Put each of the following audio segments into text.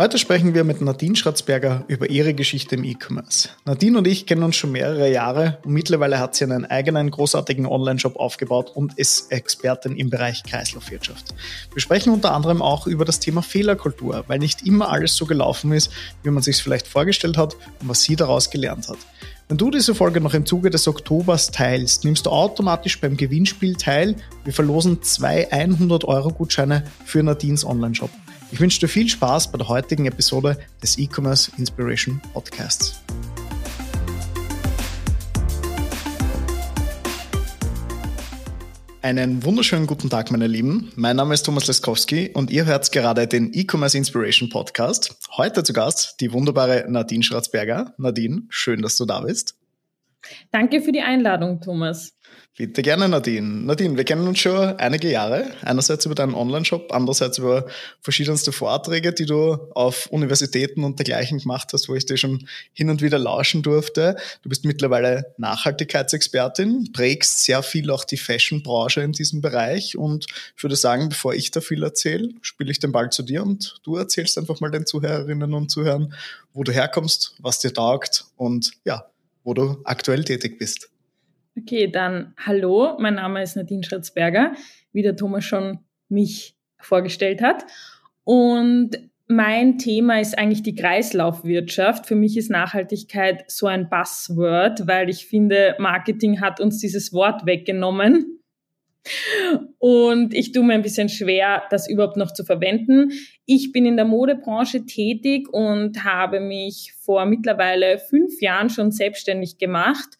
Heute sprechen wir mit Nadine Schratzberger über ihre Geschichte im E-Commerce. Nadine und ich kennen uns schon mehrere Jahre und mittlerweile hat sie einen eigenen großartigen Online-Shop aufgebaut und ist Expertin im Bereich Kreislaufwirtschaft. Wir sprechen unter anderem auch über das Thema Fehlerkultur, weil nicht immer alles so gelaufen ist, wie man sich es vielleicht vorgestellt hat und was sie daraus gelernt hat. Wenn du diese Folge noch im Zuge des Oktobers teilst, nimmst du automatisch beim Gewinnspiel teil. Wir verlosen zwei 100-Euro-Gutscheine für Nadines Online-Shop. Ich wünsche dir viel Spaß bei der heutigen Episode des E-Commerce Inspiration Podcasts. Einen wunderschönen guten Tag, meine Lieben. Mein Name ist Thomas Leskowski und ihr hört gerade den E-Commerce Inspiration Podcast. Heute zu Gast die wunderbare Nadine Schratzberger. Nadine, schön, dass du da bist. Danke für die Einladung, Thomas. Bitte gerne, Nadine. Nadine, wir kennen uns schon einige Jahre. Einerseits über deinen Online-Shop, andererseits über verschiedenste Vorträge, die du auf Universitäten und dergleichen gemacht hast, wo ich dir schon hin und wieder lauschen durfte. Du bist mittlerweile Nachhaltigkeitsexpertin, prägst sehr viel auch die Fashion-Branche in diesem Bereich und ich würde sagen, bevor ich da viel erzähle, spiele ich den Ball zu dir und du erzählst einfach mal den Zuhörerinnen und Zuhörern, wo du herkommst, was dir taugt und ja, wo du aktuell tätig bist. Okay, dann hallo, mein Name ist Nadine Schritzberger, wie der Thomas schon mich vorgestellt hat. Und mein Thema ist eigentlich die Kreislaufwirtschaft. Für mich ist Nachhaltigkeit so ein Buzzword, weil ich finde, Marketing hat uns dieses Wort weggenommen. Und ich tue mir ein bisschen schwer, das überhaupt noch zu verwenden. Ich bin in der Modebranche tätig und habe mich vor mittlerweile fünf Jahren schon selbstständig gemacht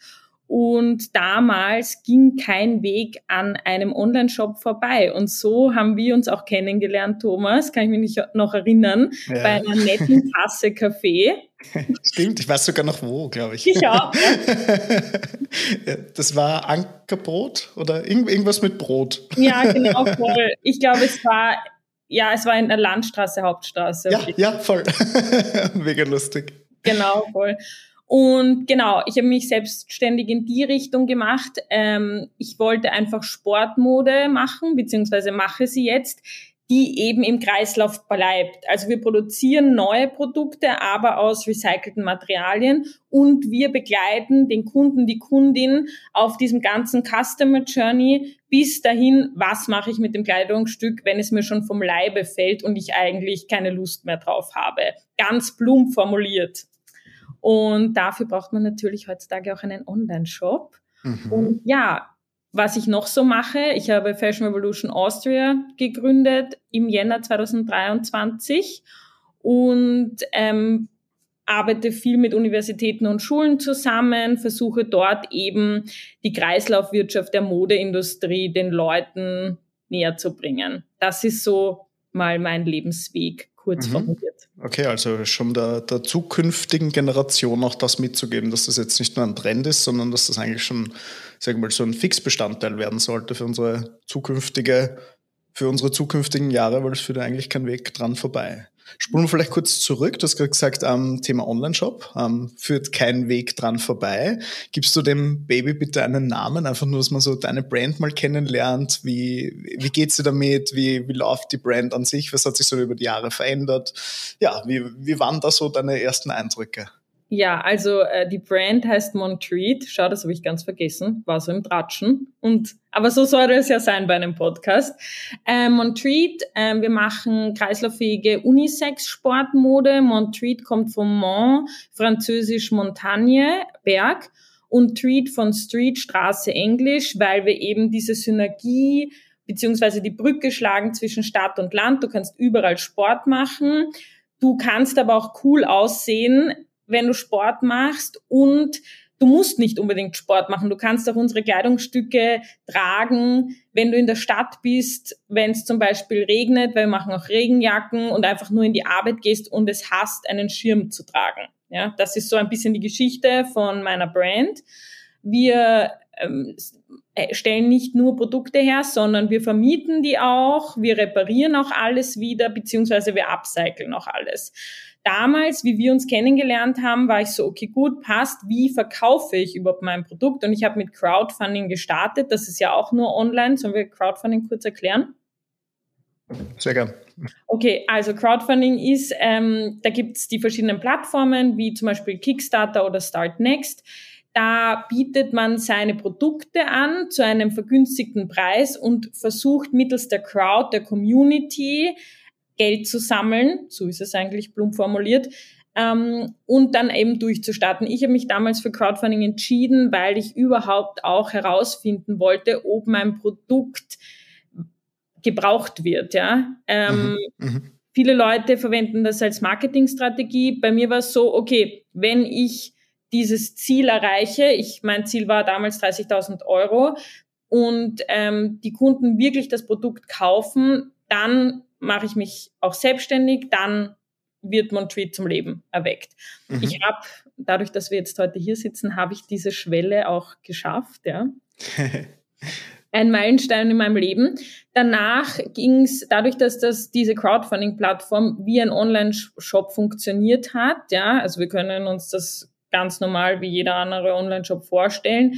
und damals ging kein Weg an einem Online-Shop vorbei. Und so haben wir uns auch kennengelernt, Thomas, kann ich mich noch erinnern, ja. bei einer netten Tasse Kaffee. Stimmt, ich weiß sogar noch wo, glaube ich. Ich auch. Ja. das war Ankerbrot oder irgendwas mit Brot. Ja, genau, voll. Ich glaube, es war ja, es war in der Landstraße, Hauptstraße. Ja, ja, voll. Mega lustig. Genau, voll. Und genau, ich habe mich selbstständig in die Richtung gemacht. Ähm, ich wollte einfach Sportmode machen, beziehungsweise mache sie jetzt, die eben im Kreislauf bleibt. Also wir produzieren neue Produkte, aber aus recycelten Materialien und wir begleiten den Kunden, die Kundin auf diesem ganzen Customer Journey bis dahin, was mache ich mit dem Kleidungsstück, wenn es mir schon vom Leibe fällt und ich eigentlich keine Lust mehr drauf habe. Ganz plump formuliert. Und dafür braucht man natürlich heutzutage auch einen Online-Shop. Mhm. Und ja, was ich noch so mache, ich habe Fashion Revolution Austria gegründet im Jänner 2023 und ähm, arbeite viel mit Universitäten und Schulen zusammen, versuche dort eben die Kreislaufwirtschaft der Modeindustrie den Leuten näher zu bringen. Das ist so mal mein Lebensweg kurz mhm. formuliert. Okay, also schon der, der zukünftigen Generation auch das mitzugeben, dass das jetzt nicht nur ein Trend ist, sondern dass das eigentlich schon, sag mal, so ein Fixbestandteil werden sollte für unsere zukünftige, für unsere zukünftigen Jahre, weil es führt eigentlich kein Weg dran vorbei. Spulen wir vielleicht kurz zurück. Du hast gerade gesagt, ähm, Thema Online-Shop ähm, führt kein Weg dran vorbei. Gibst du dem Baby bitte einen Namen? Einfach nur, dass man so deine Brand mal kennenlernt. Wie, wie geht's dir damit? Wie, wie läuft die Brand an sich? Was hat sich so über die Jahre verändert? Ja, wie, wie waren da so deine ersten Eindrücke? Ja, also äh, die Brand heißt Montreat. Schau, das habe ich ganz vergessen. War so im Tratschen. Und aber so soll es ja sein bei einem Podcast. Äh, Montreat, äh, wir machen kreislauffähige Unisex-Sportmode. Montreat kommt vom Mont, französisch Montagne, Berg. Und Treat von Street, Straße, Englisch, weil wir eben diese Synergie beziehungsweise die Brücke schlagen zwischen Stadt und Land. Du kannst überall Sport machen. Du kannst aber auch cool aussehen wenn du Sport machst und du musst nicht unbedingt Sport machen. Du kannst auch unsere Kleidungsstücke tragen, wenn du in der Stadt bist, wenn es zum Beispiel regnet, weil wir machen auch Regenjacken und einfach nur in die Arbeit gehst und es hast, einen Schirm zu tragen. Ja, das ist so ein bisschen die Geschichte von meiner Brand. Wir ähm, äh, stellen nicht nur Produkte her, sondern wir vermieten die auch, wir reparieren auch alles wieder, beziehungsweise wir upcyclen auch alles damals, wie wir uns kennengelernt haben, war ich so, okay, gut, passt, wie verkaufe ich überhaupt mein Produkt? Und ich habe mit Crowdfunding gestartet. Das ist ja auch nur online. Sollen wir Crowdfunding kurz erklären? Sehr gern. Okay, also Crowdfunding ist, ähm, da gibt es die verschiedenen Plattformen, wie zum Beispiel Kickstarter oder Start Next. Da bietet man seine Produkte an zu einem vergünstigten Preis und versucht mittels der Crowd, der Community, Geld zu sammeln. So ist es eigentlich plump formuliert. Ähm, und dann eben durchzustarten. Ich habe mich damals für Crowdfunding entschieden, weil ich überhaupt auch herausfinden wollte, ob mein Produkt gebraucht wird. Ja. Ähm, mhm. mhm. Viele Leute verwenden das als Marketingstrategie. Bei mir war es so, okay, wenn ich dieses Ziel erreiche, ich mein Ziel war damals 30.000 Euro und ähm, die Kunden wirklich das Produkt kaufen, dann mache ich mich auch selbstständig, dann wird Montreat zum Leben erweckt. Mhm. Ich habe, dadurch, dass wir jetzt heute hier sitzen, habe ich diese Schwelle auch geschafft, ja. Ein Meilenstein in meinem Leben. Danach ging es, dadurch, dass das diese Crowdfunding-Plattform wie ein Online-Shop funktioniert hat, ja, also wir können uns das ganz normal wie jeder andere Online-Shop vorstellen,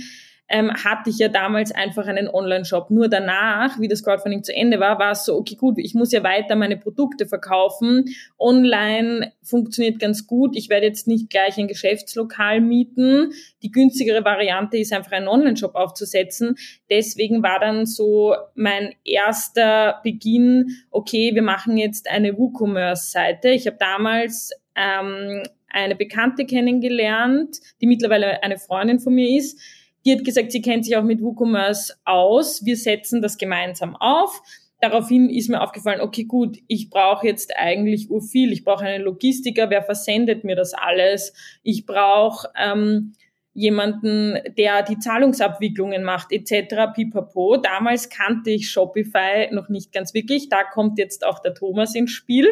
ähm, hatte ich ja damals einfach einen Online-Shop. Nur danach, wie das Crowdfunding zu Ende war, war es so, okay, gut, ich muss ja weiter meine Produkte verkaufen. Online funktioniert ganz gut. Ich werde jetzt nicht gleich ein Geschäftslokal mieten. Die günstigere Variante ist einfach einen Online-Shop aufzusetzen. Deswegen war dann so mein erster Beginn, okay, wir machen jetzt eine WooCommerce-Seite. Ich habe damals ähm, eine Bekannte kennengelernt, die mittlerweile eine Freundin von mir ist die hat gesagt, sie kennt sich auch mit WooCommerce aus. Wir setzen das gemeinsam auf. Daraufhin ist mir aufgefallen, okay, gut, ich brauche jetzt eigentlich viel. Ich brauche einen Logistiker, wer versendet mir das alles? Ich brauche ähm, jemanden, der die Zahlungsabwicklungen macht, etc. Pipapo. Damals kannte ich Shopify noch nicht ganz wirklich. Da kommt jetzt auch der Thomas ins Spiel.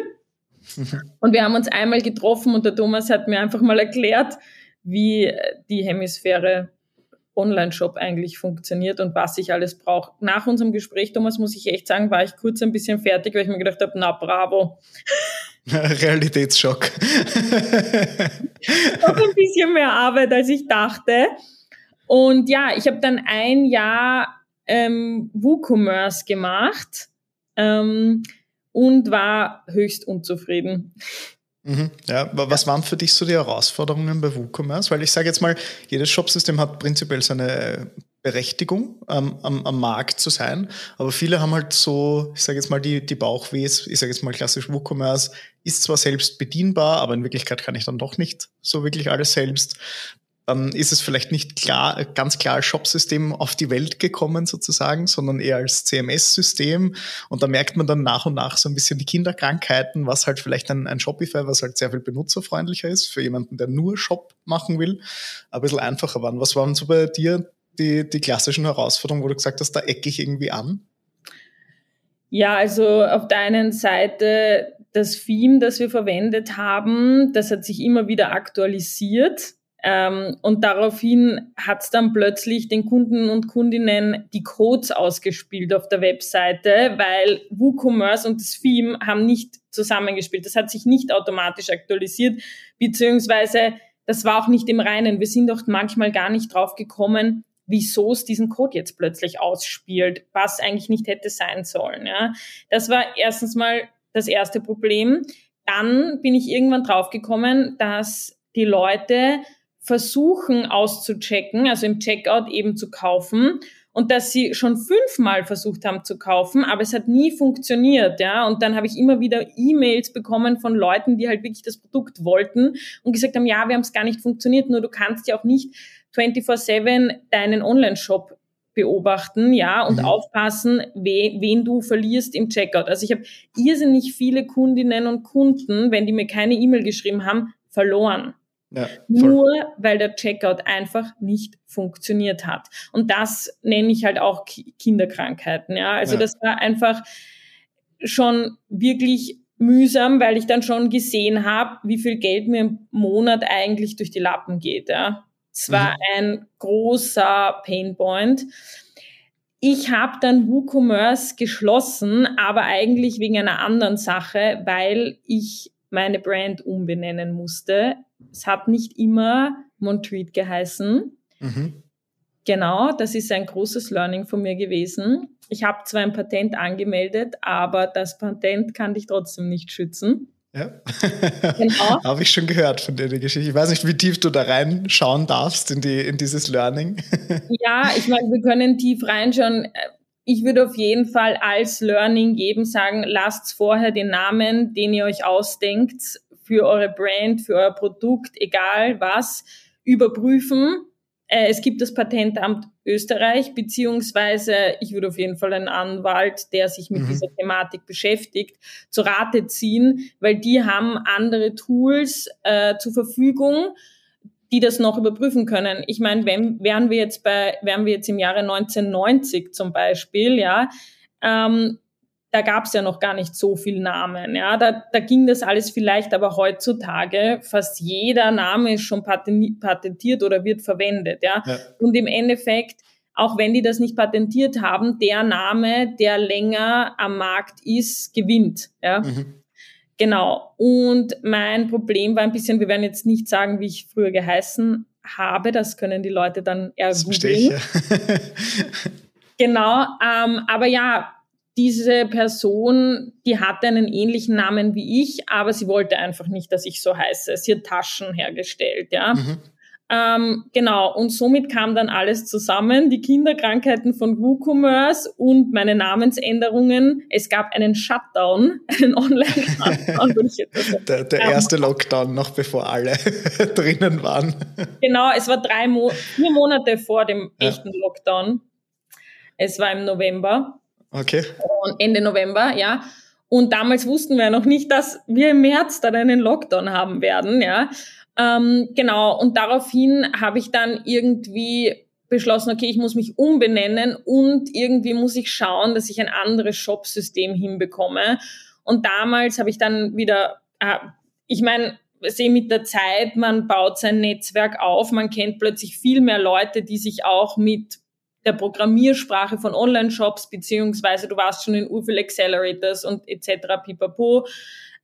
Und wir haben uns einmal getroffen und der Thomas hat mir einfach mal erklärt, wie die Hemisphäre Online-Shop eigentlich funktioniert und was ich alles brauche. Nach unserem Gespräch, Thomas, muss ich echt sagen, war ich kurz ein bisschen fertig, weil ich mir gedacht habe, na bravo. Realitätsschock. Noch ein bisschen mehr Arbeit, als ich dachte. Und ja, ich habe dann ein Jahr ähm, WooCommerce gemacht ähm, und war höchst unzufrieden. Mhm. Ja, was waren für dich so die Herausforderungen bei WooCommerce? Weil ich sage jetzt mal, jedes Shopsystem hat prinzipiell seine Berechtigung, ähm, am, am Markt zu sein. Aber viele haben halt so, ich sage jetzt mal, die, die Bauchwehs, ich sage jetzt mal klassisch WooCommerce, ist zwar selbst bedienbar, aber in Wirklichkeit kann ich dann doch nicht so wirklich alles selbst ist es vielleicht nicht klar, ganz klar als Shopsystem auf die Welt gekommen sozusagen, sondern eher als CMS-System. Und da merkt man dann nach und nach so ein bisschen die Kinderkrankheiten, was halt vielleicht ein, ein Shopify, was halt sehr viel benutzerfreundlicher ist für jemanden, der nur Shop machen will, ein bisschen einfacher waren. Was waren so bei dir die, die klassischen Herausforderungen, wo du gesagt hast, da ecke ich irgendwie an? Ja, also auf der einen Seite das Theme, das wir verwendet haben, das hat sich immer wieder aktualisiert. Ähm, und daraufhin hat es dann plötzlich den Kunden und Kundinnen die Codes ausgespielt auf der Webseite, weil WooCommerce und das Theme haben nicht zusammengespielt. Das hat sich nicht automatisch aktualisiert, beziehungsweise das war auch nicht im Reinen. Wir sind auch manchmal gar nicht drauf gekommen, wieso es diesen Code jetzt plötzlich ausspielt, was eigentlich nicht hätte sein sollen. Ja. Das war erstens mal das erste Problem. Dann bin ich irgendwann draufgekommen, dass die Leute versuchen auszuchecken, also im Checkout eben zu kaufen und dass sie schon fünfmal versucht haben zu kaufen, aber es hat nie funktioniert, ja. Und dann habe ich immer wieder E-Mails bekommen von Leuten, die halt wirklich das Produkt wollten und gesagt haben, ja, wir haben es gar nicht funktioniert, nur du kannst ja auch nicht 24/7 deinen Online-Shop beobachten, ja, und mhm. aufpassen, we, wen du verlierst im Checkout. Also ich habe irrsinnig viele Kundinnen und Kunden, wenn die mir keine E-Mail geschrieben haben, verloren. Ja, Nur weil der Checkout einfach nicht funktioniert hat. Und das nenne ich halt auch Kinderkrankheiten. Ja, also ja. das war einfach schon wirklich mühsam, weil ich dann schon gesehen habe, wie viel Geld mir im Monat eigentlich durch die Lappen geht. Ja, es war mhm. ein großer Painpoint. Ich habe dann WooCommerce geschlossen, aber eigentlich wegen einer anderen Sache, weil ich meine Brand umbenennen musste. Es hat nicht immer Montreat geheißen. Mhm. Genau, das ist ein großes Learning von mir gewesen. Ich habe zwar ein Patent angemeldet, aber das Patent kann dich trotzdem nicht schützen. Ja, genau. habe ich schon gehört von der Geschichte. Ich weiß nicht, wie tief du da reinschauen darfst in, die, in dieses Learning. ja, ich meine, wir können tief reinschauen. Ich würde auf jeden Fall als Learning geben, sagen, lasst vorher den Namen, den ihr euch ausdenkt, für eure Brand, für euer Produkt, egal was, überprüfen äh, es gibt das Patentamt Österreich, beziehungsweise ich würde auf jeden Fall einen Anwalt, der sich mit mhm. dieser Thematik beschäftigt, zu Rate ziehen, weil die haben andere Tools äh, zur Verfügung, die das noch überprüfen können. Ich meine, wenn, wären wir jetzt bei, wären wir jetzt im Jahre 1990 zum Beispiel, ja, ähm, da gab es ja noch gar nicht so viel Namen. Ja, da, da ging das alles vielleicht, aber heutzutage fast jeder Name ist schon patentiert oder wird verwendet. Ja? ja. Und im Endeffekt, auch wenn die das nicht patentiert haben, der Name, der länger am Markt ist, gewinnt. Ja. Mhm. Genau. Und mein Problem war ein bisschen, wir werden jetzt nicht sagen, wie ich früher geheißen habe, das können die Leute dann eher googeln. Ja. genau. Ähm, aber ja, diese Person, die hatte einen ähnlichen Namen wie ich, aber sie wollte einfach nicht, dass ich so heiße. Sie hat Taschen hergestellt, ja. Mhm. Ähm, genau, und somit kam dann alles zusammen, die Kinderkrankheiten von WooCommerce und meine Namensänderungen. Es gab einen Shutdown, einen Online-Shutdown. der, der erste Lockdown, noch bevor alle drinnen waren. Genau, es war drei Mo vier Monate vor dem echten Lockdown. Es war im November. Okay. Ende November, ja. Und damals wussten wir noch nicht, dass wir im März dann einen Lockdown haben werden, ja. Ähm, genau. Und daraufhin habe ich dann irgendwie beschlossen, okay, ich muss mich umbenennen und irgendwie muss ich schauen, dass ich ein anderes Shopsystem hinbekomme. Und damals habe ich dann wieder, äh, ich meine, sehe mit der Zeit, man baut sein Netzwerk auf, man kennt plötzlich viel mehr Leute, die sich auch mit der Programmiersprache von Online-Shops, beziehungsweise du warst schon in Urfil Accelerators und etc. pipapo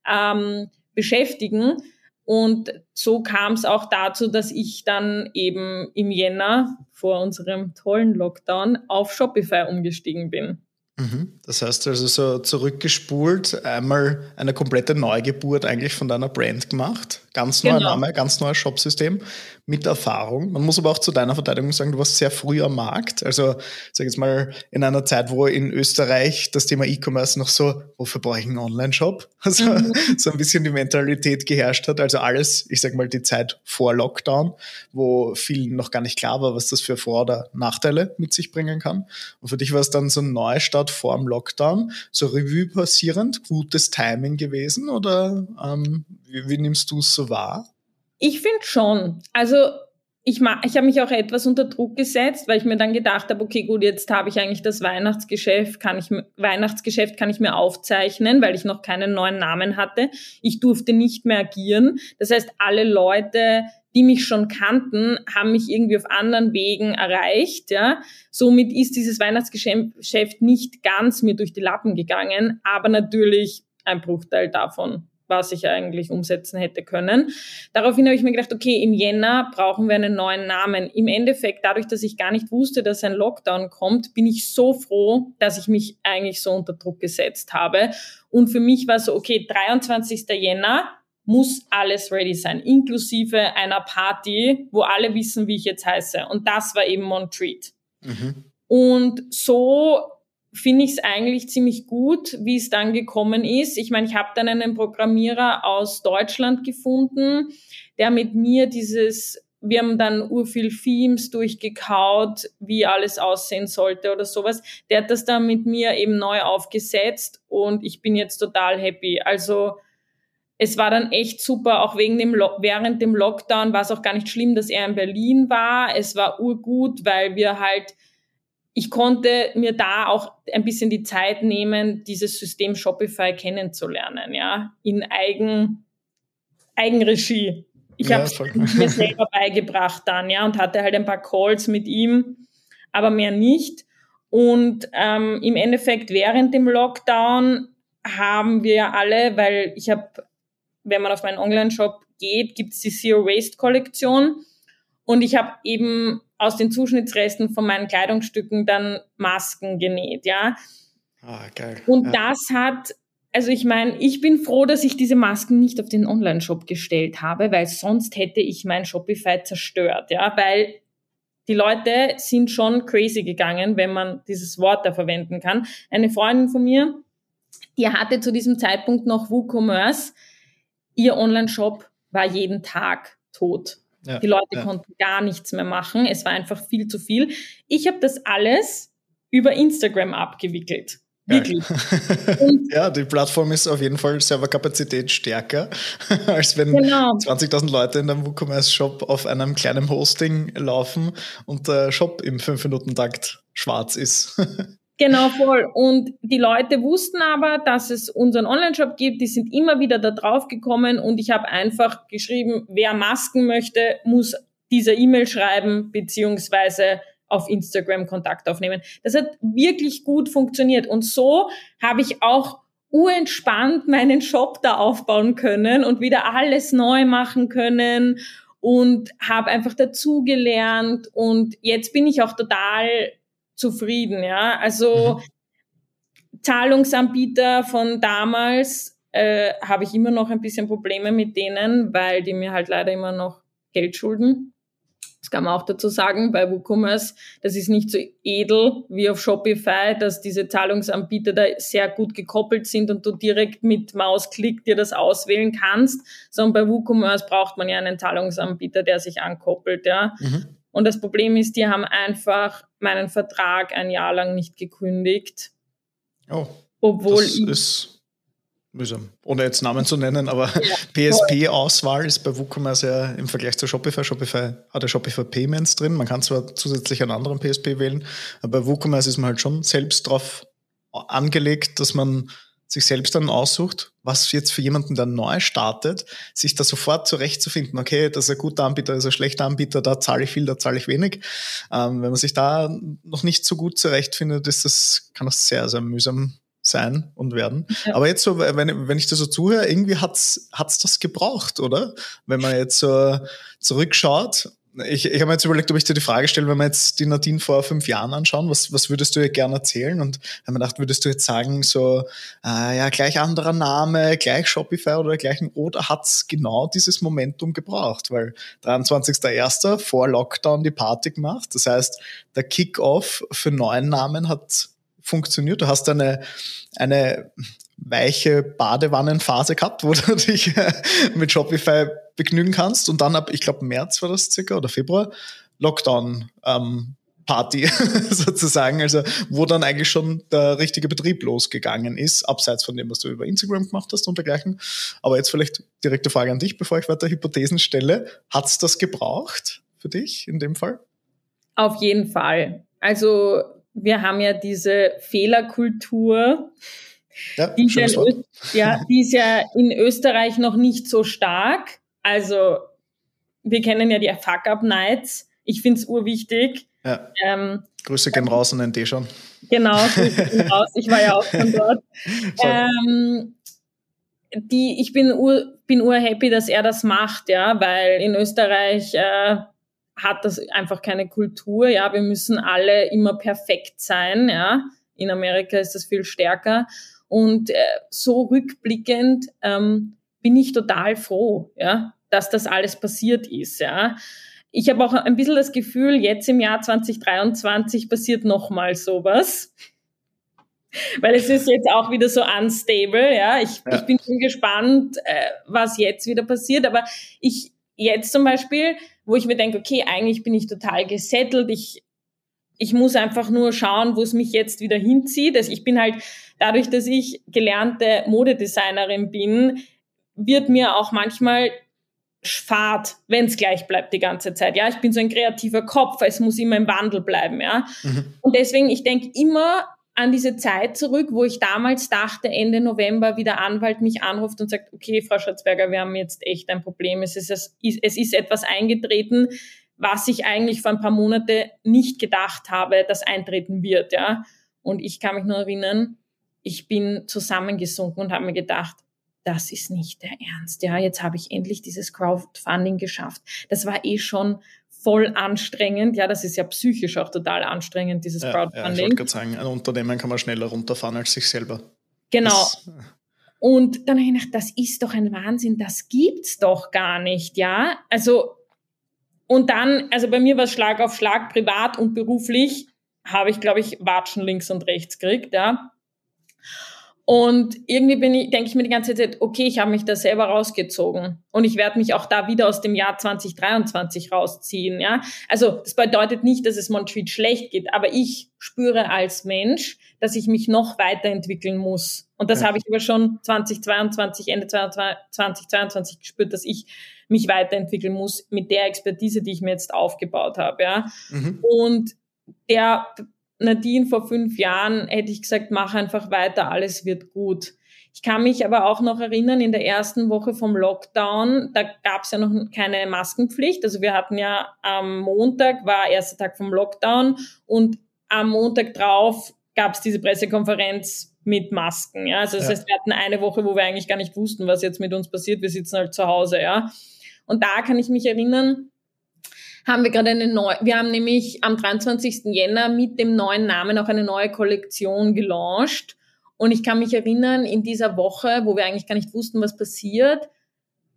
ähm, beschäftigen. Und so kam es auch dazu, dass ich dann eben im Jänner vor unserem tollen Lockdown auf Shopify umgestiegen bin. Mhm. Das heißt also so zurückgespult, einmal eine komplette Neugeburt eigentlich von deiner Brand gemacht. Ganz neuer genau. Name, ganz neues Shopsystem mit Erfahrung. Man muss aber auch zu deiner Verteidigung sagen, du warst sehr früh am Markt. Also, sag jetzt mal, in einer Zeit, wo in Österreich das Thema E-Commerce noch so, wofür brauche ich einen Online-Shop? Also, mhm. so ein bisschen die Mentalität geherrscht hat. Also alles, ich sag mal, die Zeit vor Lockdown, wo vielen noch gar nicht klar war, was das für Vor- oder Nachteile mit sich bringen kann. Und für dich war es dann so ein Neustart vor dem Lockdown, so Revue passierend, gutes Timing gewesen oder ähm, wie, wie nimmst du es so wahr? Ich finde schon. Also ich, ich habe mich auch etwas unter Druck gesetzt, weil ich mir dann gedacht habe, okay, gut, jetzt habe ich eigentlich das Weihnachtsgeschäft, kann ich Weihnachtsgeschäft kann ich mir aufzeichnen, weil ich noch keinen neuen Namen hatte. Ich durfte nicht mehr agieren. Das heißt, alle Leute, die mich schon kannten, haben mich irgendwie auf anderen Wegen erreicht. Ja. Somit ist dieses Weihnachtsgeschäft nicht ganz mir durch die Lappen gegangen, aber natürlich ein Bruchteil davon was ich eigentlich umsetzen hätte können. Daraufhin habe ich mir gedacht, okay, im Jänner brauchen wir einen neuen Namen. Im Endeffekt, dadurch, dass ich gar nicht wusste, dass ein Lockdown kommt, bin ich so froh, dass ich mich eigentlich so unter Druck gesetzt habe. Und für mich war so, okay, 23. Jänner muss alles ready sein, inklusive einer Party, wo alle wissen, wie ich jetzt heiße. Und das war eben Montreat. Mhm. Und so finde ich es eigentlich ziemlich gut, wie es dann gekommen ist. Ich meine, ich habe dann einen Programmierer aus Deutschland gefunden, der mit mir dieses, wir haben dann urviel Themes durchgekaut, wie alles aussehen sollte oder sowas. Der hat das dann mit mir eben neu aufgesetzt und ich bin jetzt total happy. Also es war dann echt super, auch wegen dem während dem Lockdown war es auch gar nicht schlimm, dass er in Berlin war. Es war urgut, weil wir halt ich konnte mir da auch ein bisschen die Zeit nehmen, dieses System Shopify kennenzulernen, ja, in Eigen, Eigenregie. Ich ja, habe es mir selber beigebracht dann, ja, und hatte halt ein paar Calls mit ihm, aber mehr nicht. Und ähm, im Endeffekt während dem Lockdown haben wir alle, weil ich habe, wenn man auf meinen Online-Shop geht, gibt es die Zero Waste Kollektion. Und ich habe eben aus den Zuschnittsresten von meinen Kleidungsstücken dann Masken genäht, ja. Ah, geil. Und ja. das hat, also ich meine, ich bin froh, dass ich diese Masken nicht auf den Online-Shop gestellt habe, weil sonst hätte ich mein Shopify zerstört, ja, weil die Leute sind schon crazy gegangen, wenn man dieses Wort da verwenden kann. Eine Freundin von mir, die hatte zu diesem Zeitpunkt noch WooCommerce. Ihr Online-Shop war jeden Tag tot. Ja, die Leute ja. konnten gar nichts mehr machen. Es war einfach viel zu viel. Ich habe das alles über Instagram abgewickelt. Wirklich. ja, die Plattform ist auf jeden Fall Serverkapazität stärker, als wenn genau. 20.000 Leute in einem WooCommerce-Shop auf einem kleinen Hosting laufen und der Shop im 5-Minuten-Takt schwarz ist. Genau, voll. Und die Leute wussten aber, dass es unseren Online-Shop gibt. Die sind immer wieder da drauf gekommen und ich habe einfach geschrieben, wer Masken möchte, muss diese E-Mail schreiben, beziehungsweise auf Instagram Kontakt aufnehmen. Das hat wirklich gut funktioniert. Und so habe ich auch urentspannt meinen Shop da aufbauen können und wieder alles neu machen können und habe einfach dazugelernt und jetzt bin ich auch total zufrieden, ja. Also mhm. Zahlungsanbieter von damals äh, habe ich immer noch ein bisschen Probleme mit denen, weil die mir halt leider immer noch Geld schulden. Das kann man auch dazu sagen, bei WooCommerce, das ist nicht so edel wie auf Shopify, dass diese Zahlungsanbieter da sehr gut gekoppelt sind und du direkt mit Mausklick dir das auswählen kannst, sondern bei WooCommerce braucht man ja einen Zahlungsanbieter, der sich ankoppelt, ja. Mhm. Und das Problem ist, die haben einfach meinen Vertrag ein Jahr lang nicht gekündigt. Oh. Obwohl das ich. Ist mühsam. Ohne jetzt Namen zu nennen, aber ja, PSP-Auswahl ist bei WooCommerce ja im Vergleich zu Shopify. Shopify hat ja Shopify Payments drin. Man kann zwar zusätzlich einen anderen PSP wählen, aber bei WooCommerce ist man halt schon selbst drauf angelegt, dass man sich selbst dann aussucht, was jetzt für jemanden, der neu startet, sich da sofort zurechtzufinden, okay, das ist ein guter Anbieter, das ist ein schlechter Anbieter, da zahle ich viel, da zahle ich wenig. Ähm, wenn man sich da noch nicht so gut zurechtfindet, ist das, kann das sehr, sehr mühsam sein und werden. Ja. Aber jetzt so, wenn, wenn ich das so zuhöre, irgendwie hat's, hat's das gebraucht, oder? Wenn man jetzt so zurückschaut ich, ich habe mir jetzt überlegt, ob ich dir die Frage stelle, wenn wir jetzt die Nadine vor fünf Jahren anschauen, was, was würdest du ihr gerne erzählen? Und habe mir gedacht, würdest du jetzt sagen, so, äh, ja, gleich anderer Name, gleich Shopify oder gleichen, oder hat's genau dieses Momentum gebraucht? Weil 23.01. vor Lockdown die Party gemacht. Das heißt, der Kick-Off für neuen Namen hat funktioniert. Du hast eine, eine weiche Badewannenphase gehabt, wo du dich äh, mit Shopify begnügen kannst. Und dann ab, ich glaube, März war das circa oder Februar, Lockdown. Ähm, Party sozusagen, also wo dann eigentlich schon der richtige Betrieb losgegangen ist, abseits von dem, was du über Instagram gemacht hast und dergleichen. Aber jetzt vielleicht direkte Frage an dich, bevor ich weiter Hypothesen stelle. Hat's das gebraucht für dich in dem Fall? Auf jeden Fall. Also wir haben ja diese Fehlerkultur, ja, die, ist ja, ja, die ist ja in Österreich noch nicht so stark. Also wir kennen ja die Fuck-Up-Nights. Ich finde es urwichtig. Ja. Ähm, Grüße gehen raus an den schon. Genau, Grüße gehen raus. Ich war ja auch von dort. ähm, die, ich bin ur, bin urhappy, dass er das macht, ja, weil in Österreich äh, hat das einfach keine Kultur, ja. Wir müssen alle immer perfekt sein, ja. In Amerika ist das viel stärker. Und äh, so rückblickend ähm, bin ich total froh, ja, dass das alles passiert ist, ja. Ich habe auch ein bisschen das Gefühl, jetzt im Jahr 2023 passiert nochmal sowas. Weil es ist jetzt auch wieder so unstable, ja. Ich, ja. ich bin schon gespannt, äh, was jetzt wieder passiert. Aber ich jetzt zum Beispiel, wo ich mir denke, okay, eigentlich bin ich total gesettelt, ich, ich muss einfach nur schauen, wo es mich jetzt wieder hinzieht. Also ich bin halt, dadurch, dass ich gelernte Modedesignerin bin, wird mir auch manchmal Fahrt, wenn es gleich bleibt die ganze Zeit. Ja, ich bin so ein kreativer Kopf, es muss immer im Wandel bleiben, ja. Mhm. Und deswegen, ich denke immer an diese Zeit zurück, wo ich damals dachte, Ende November, wie der Anwalt mich anruft und sagt, okay, Frau Schatzberger, wir haben jetzt echt ein Problem. Es ist, es ist etwas eingetreten, was ich eigentlich vor ein paar Monate nicht gedacht habe, das eintreten wird, ja. Und ich kann mich nur erinnern, ich bin zusammengesunken und habe mir gedacht, das ist nicht der Ernst. Ja, jetzt habe ich endlich dieses Crowdfunding geschafft. Das war eh schon voll anstrengend. Ja, das ist ja psychisch auch total anstrengend, dieses ja, Crowdfunding. Ja, ich wollte gerade sagen, ein Unternehmen kann man schneller runterfahren als sich selber. Genau. Das, und dann habe ich gedacht, das ist doch ein Wahnsinn, das gibt's doch gar nicht, ja. Also, und dann, also bei mir war es Schlag auf Schlag, privat und beruflich, habe ich, glaube ich, Watschen links und rechts gekriegt, ja. Und irgendwie bin ich, denke ich mir die ganze Zeit, okay, ich habe mich da selber rausgezogen. Und ich werde mich auch da wieder aus dem Jahr 2023 rausziehen. Ja? Also das bedeutet nicht, dass es Montreat schlecht geht, aber ich spüre als Mensch, dass ich mich noch weiterentwickeln muss. Und das ja. habe ich aber schon 2022, Ende 2022 gespürt, dass ich mich weiterentwickeln muss mit der Expertise, die ich mir jetzt aufgebaut habe. Ja? Mhm. Und der Nadine vor fünf Jahren hätte ich gesagt, mach einfach weiter, alles wird gut. Ich kann mich aber auch noch erinnern, in der ersten Woche vom Lockdown, da gab es ja noch keine Maskenpflicht. Also wir hatten ja am Montag, war erster Tag vom Lockdown und am Montag drauf gab es diese Pressekonferenz mit Masken. Ja? Also das ja. heißt, wir hatten eine Woche, wo wir eigentlich gar nicht wussten, was jetzt mit uns passiert. Wir sitzen halt zu Hause. Ja? Und da kann ich mich erinnern, haben wir gerade eine neue, wir haben nämlich am 23. Jänner mit dem neuen Namen auch eine neue Kollektion gelauncht. Und ich kann mich erinnern, in dieser Woche, wo wir eigentlich gar nicht wussten, was passiert,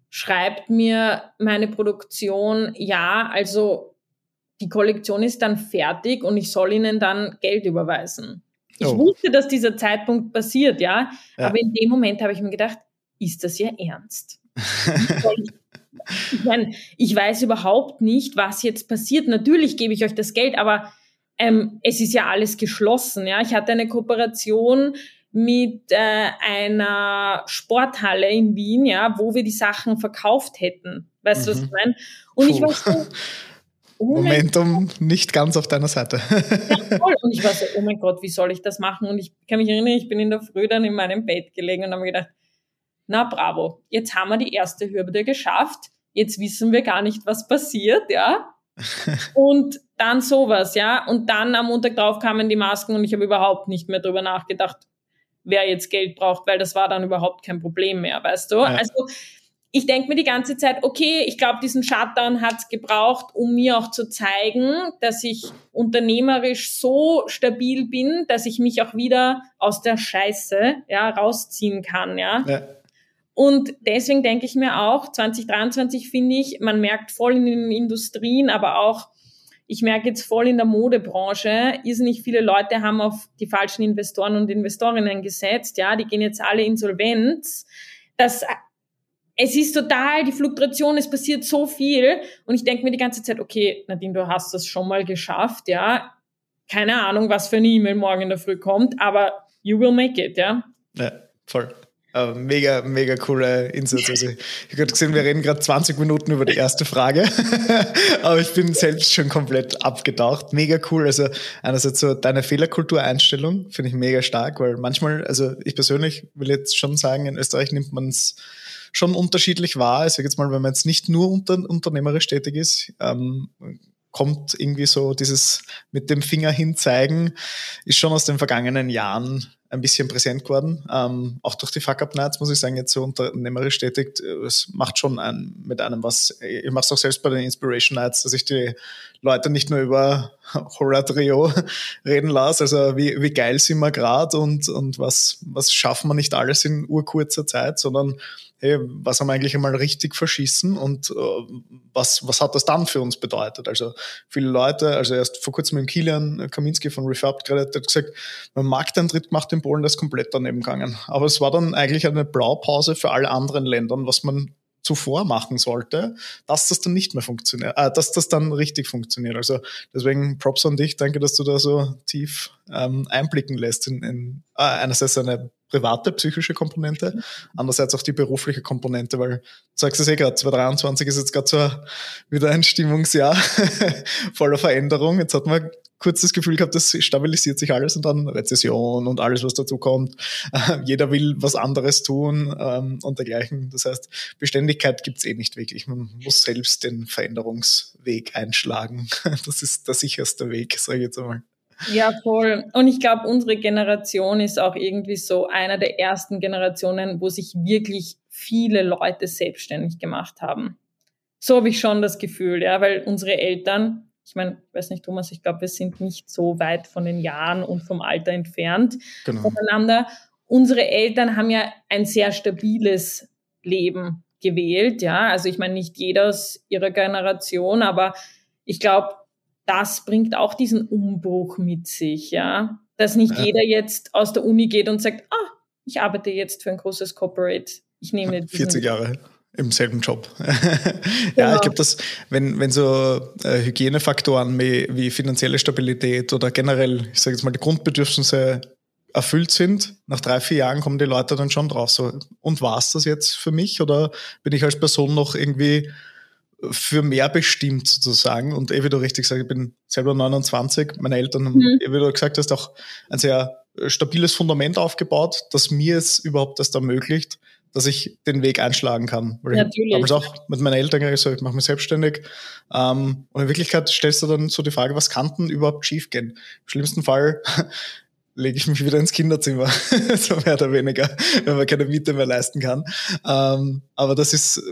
schreibt mir meine Produktion, ja, also die Kollektion ist dann fertig und ich soll ihnen dann Geld überweisen. Ich oh. wusste, dass dieser Zeitpunkt passiert, ja? ja. Aber in dem Moment habe ich mir gedacht, ist das ja ernst? ich meine, ich weiß überhaupt nicht, was jetzt passiert. Natürlich gebe ich euch das Geld, aber ähm, es ist ja alles geschlossen. Ja, ich hatte eine Kooperation mit äh, einer Sporthalle in Wien, ja, wo wir die Sachen verkauft hätten. Weißt du, mhm. was ich meine? Und Puh. ich war so, oh Momentum nicht ganz auf deiner Seite. ja, voll. Und ich war so, oh mein Gott, wie soll ich das machen? Und ich kann mich erinnern, ich bin in der Früh dann in meinem Bett gelegen und habe mir gedacht, na bravo, jetzt haben wir die erste Hürde geschafft, jetzt wissen wir gar nicht, was passiert, ja. und dann sowas, ja. Und dann am Montag drauf kamen die Masken und ich habe überhaupt nicht mehr drüber nachgedacht, wer jetzt Geld braucht, weil das war dann überhaupt kein Problem mehr, weißt du? Ja. Also ich denke mir die ganze Zeit, okay, ich glaube, diesen Shutdown hat es gebraucht, um mir auch zu zeigen, dass ich unternehmerisch so stabil bin, dass ich mich auch wieder aus der Scheiße ja, rausziehen kann, ja. ja. Und deswegen denke ich mir auch, 2023 finde ich, man merkt voll in den Industrien, aber auch, ich merke jetzt voll in der Modebranche, irrsinnig viele Leute haben auf die falschen Investoren und Investorinnen gesetzt, ja, die gehen jetzt alle insolvenz. Das, es ist total die Fluktuation, es passiert so viel und ich denke mir die ganze Zeit, okay, Nadine, du hast das schon mal geschafft, ja, keine Ahnung, was für eine E-Mail morgen in der Früh kommt, aber you will make it, ja. Ja, voll. Uh, mega, mega coole Insights. Also, ich habe gesehen, wir reden gerade 20 Minuten über die erste Frage, aber ich bin selbst schon komplett abgedacht. Mega cool. Also einerseits so deine Fehlerkultureinstellung finde ich mega stark, weil manchmal, also ich persönlich will jetzt schon sagen, in Österreich nimmt man es schon unterschiedlich wahr. Ich sage jetzt mal, wenn man jetzt nicht nur unter, unternehmerisch tätig ist, ähm, kommt irgendwie so dieses mit dem Finger hinzeigen, ist schon aus den vergangenen Jahren ein bisschen präsent geworden. Ähm, auch durch die Fuck-Up-Nights, muss ich sagen, jetzt so unternehmerisch tätig. Es macht schon ein, mit einem was. Ich mache es auch selbst bei den Inspiration Nights, dass ich die Leute nicht nur über Horror Trio reden lasse, also wie, wie geil sind wir gerade und, und was, was schaffen wir nicht alles in urkurzer Zeit, sondern hey, was haben wir eigentlich einmal richtig verschissen und äh, was, was hat das dann für uns bedeutet? Also viele Leute, also erst vor kurzem mit Kilian Kaminski von Refurb Credit hat gesagt, man mag den Tritt gemacht in Polen, das ist komplett daneben gegangen. Aber es war dann eigentlich eine Blaupause für alle anderen Ländern, was man zuvor machen sollte, dass das dann nicht mehr funktioniert, äh, dass das dann richtig funktioniert. Also deswegen Props an dich, danke, dass du da so tief ähm, einblicken lässt in, in äh, einerseits eine private psychische Komponente, andererseits auch die berufliche Komponente, weil du sagst es eh gerade, 2023 ist jetzt gerade so wieder ein Stimmungsjahr voller Veränderung. Jetzt hat man kurz das Gefühl gehabt, das stabilisiert sich alles und dann Rezession und alles, was dazu kommt. jeder will was anderes tun ähm, und dergleichen. Das heißt, Beständigkeit gibt's eh nicht wirklich. Man muss selbst den Veränderungsweg einschlagen. Das ist der sicherste Weg, sage ich jetzt einmal. Ja, voll. Und ich glaube, unsere Generation ist auch irgendwie so einer der ersten Generationen, wo sich wirklich viele Leute selbstständig gemacht haben. So habe ich schon das Gefühl, ja, weil unsere Eltern, ich meine, ich weiß nicht, Thomas, ich glaube, wir sind nicht so weit von den Jahren und vom Alter entfernt genau. voneinander. Unsere Eltern haben ja ein sehr stabiles Leben gewählt, ja. Also ich meine, nicht jeder aus ihrer Generation, aber ich glaube, das bringt auch diesen Umbruch mit sich, ja. Dass nicht ja. jeder jetzt aus der Uni geht und sagt, ah, ich arbeite jetzt für ein großes Corporate. Ich nehme 40 Jahre im selben Job. ja, genau. ich glaube, dass wenn, wenn so äh, Hygienefaktoren wie, wie finanzielle Stabilität oder generell, ich sage jetzt mal, die Grundbedürfnisse erfüllt sind, nach drei, vier Jahren kommen die Leute dann schon drauf. So, und war es das jetzt für mich oder bin ich als Person noch irgendwie für mehr bestimmt sozusagen? Und eh, wie du richtig sagst, ich bin selber 29, meine Eltern haben, mhm. eh, wie du gesagt hast, auch ein sehr stabiles Fundament aufgebaut, das mir es überhaupt erst ermöglicht, dass ich den Weg einschlagen kann. Weil Natürlich. ich damals auch mit meinen Eltern gesagt, ich mache mich selbstständig. Ähm, und in Wirklichkeit stellst du dann so die Frage, was kann denn überhaupt schiefgehen? Im schlimmsten Fall lege ich mich wieder ins Kinderzimmer, so mehr oder weniger, wenn man keine Miete mehr leisten kann. Ähm, aber das ist,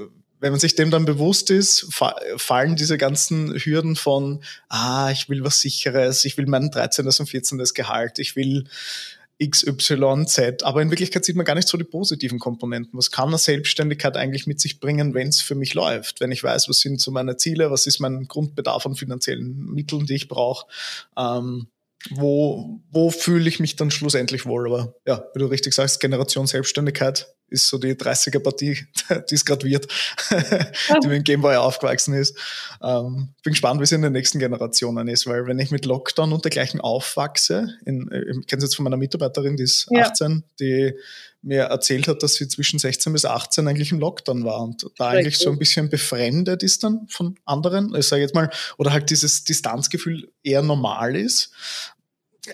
wenn man sich dem dann bewusst ist, fallen diese ganzen Hürden von, ah, ich will was Sicheres, ich will mein 13. und 14. Gehalt, ich will XYZ. Aber in Wirklichkeit sieht man gar nicht so die positiven Komponenten. Was kann eine Selbstständigkeit eigentlich mit sich bringen, wenn es für mich läuft? Wenn ich weiß, was sind so meine Ziele, was ist mein Grundbedarf an finanziellen Mitteln, die ich brauche? Ähm, wo, wo fühle ich mich dann schlussendlich wohl? Aber ja, wie du richtig sagst, Generation Selbstständigkeit ist so die 30er-Partie, die es gerade wird, die mit dem Gameboy aufgewachsen ist. Ähm, bin gespannt, wie es in den nächsten Generationen ist, weil wenn ich mit Lockdown und dergleichen aufwachse, in, äh, ich kenne es jetzt von meiner Mitarbeiterin, die ist ja. 18, die mir erzählt hat, dass sie zwischen 16 bis 18 eigentlich im Lockdown war und da eigentlich so ein bisschen befremdet ist dann von anderen, ich sage jetzt mal, oder halt dieses Distanzgefühl eher normal ist.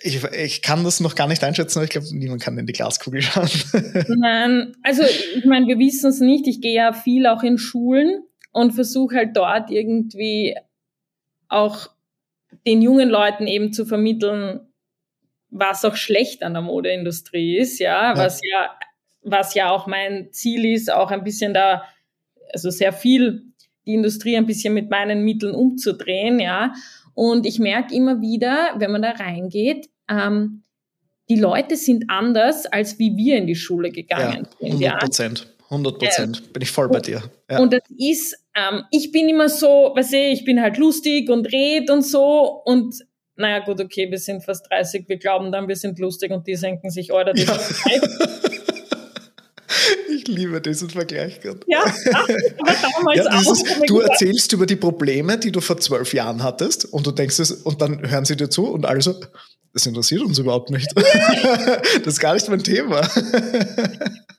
Ich, ich kann das noch gar nicht einschätzen, aber ich glaube, niemand kann in die Glaskugel schauen. Nein, also ich meine, wir wissen es nicht. Ich gehe ja viel auch in Schulen und versuche halt dort irgendwie auch den jungen Leuten eben zu vermitteln, was auch schlecht an der Modeindustrie ist, ja, ja, was ja, was ja auch mein Ziel ist, auch ein bisschen da, also sehr viel die Industrie ein bisschen mit meinen Mitteln umzudrehen, ja. Und ich merke immer wieder, wenn man da reingeht, ähm, die Leute sind anders, als wie wir in die Schule gegangen ja, 100 Prozent. 100 Prozent. Ja. Bin ich voll bei dir. Ja. Und das ist, ähm, ich bin immer so, weißt du, ich bin halt lustig und red und so und naja, gut, okay, wir sind fast 30, wir glauben dann, wir sind lustig und die senken sich, oder die ja. Ich liebe diesen Vergleich gerade. Ja, aber damals ja, auch. Du erzählst über die Probleme, die du vor zwölf Jahren hattest und du denkst es, und dann hören sie dir zu und also, das interessiert uns überhaupt nicht. das ist gar nicht mein Thema.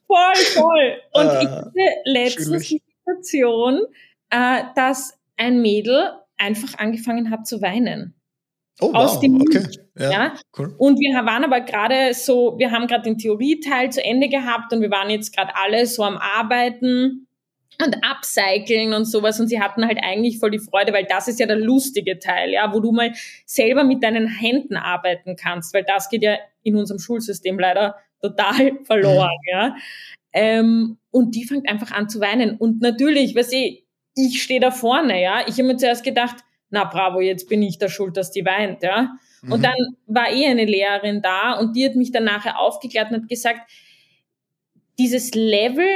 Voll, voll. Und ah, ich hatte letztens die Situation, äh, dass ein Mädel einfach angefangen hat zu weinen. Oh, aus wow. dem okay. Ja, ja. Cool. Und wir waren aber gerade so, wir haben gerade den Theorieteil zu Ende gehabt und wir waren jetzt gerade alle so am Arbeiten und upcyclen und sowas und sie hatten halt eigentlich voll die Freude, weil das ist ja der lustige Teil, ja, wo du mal selber mit deinen Händen arbeiten kannst, weil das geht ja in unserem Schulsystem leider total verloren, mhm. ja. Ähm, und die fängt einfach an zu weinen und natürlich, weiß ich, ich stehe da vorne, ja. Ich habe mir zuerst gedacht, na bravo, jetzt bin ich der Schuld, dass die weint, ja. Mhm. Und dann war eh eine Lehrerin da und die hat mich dann nachher aufgeklärt und hat gesagt, dieses Level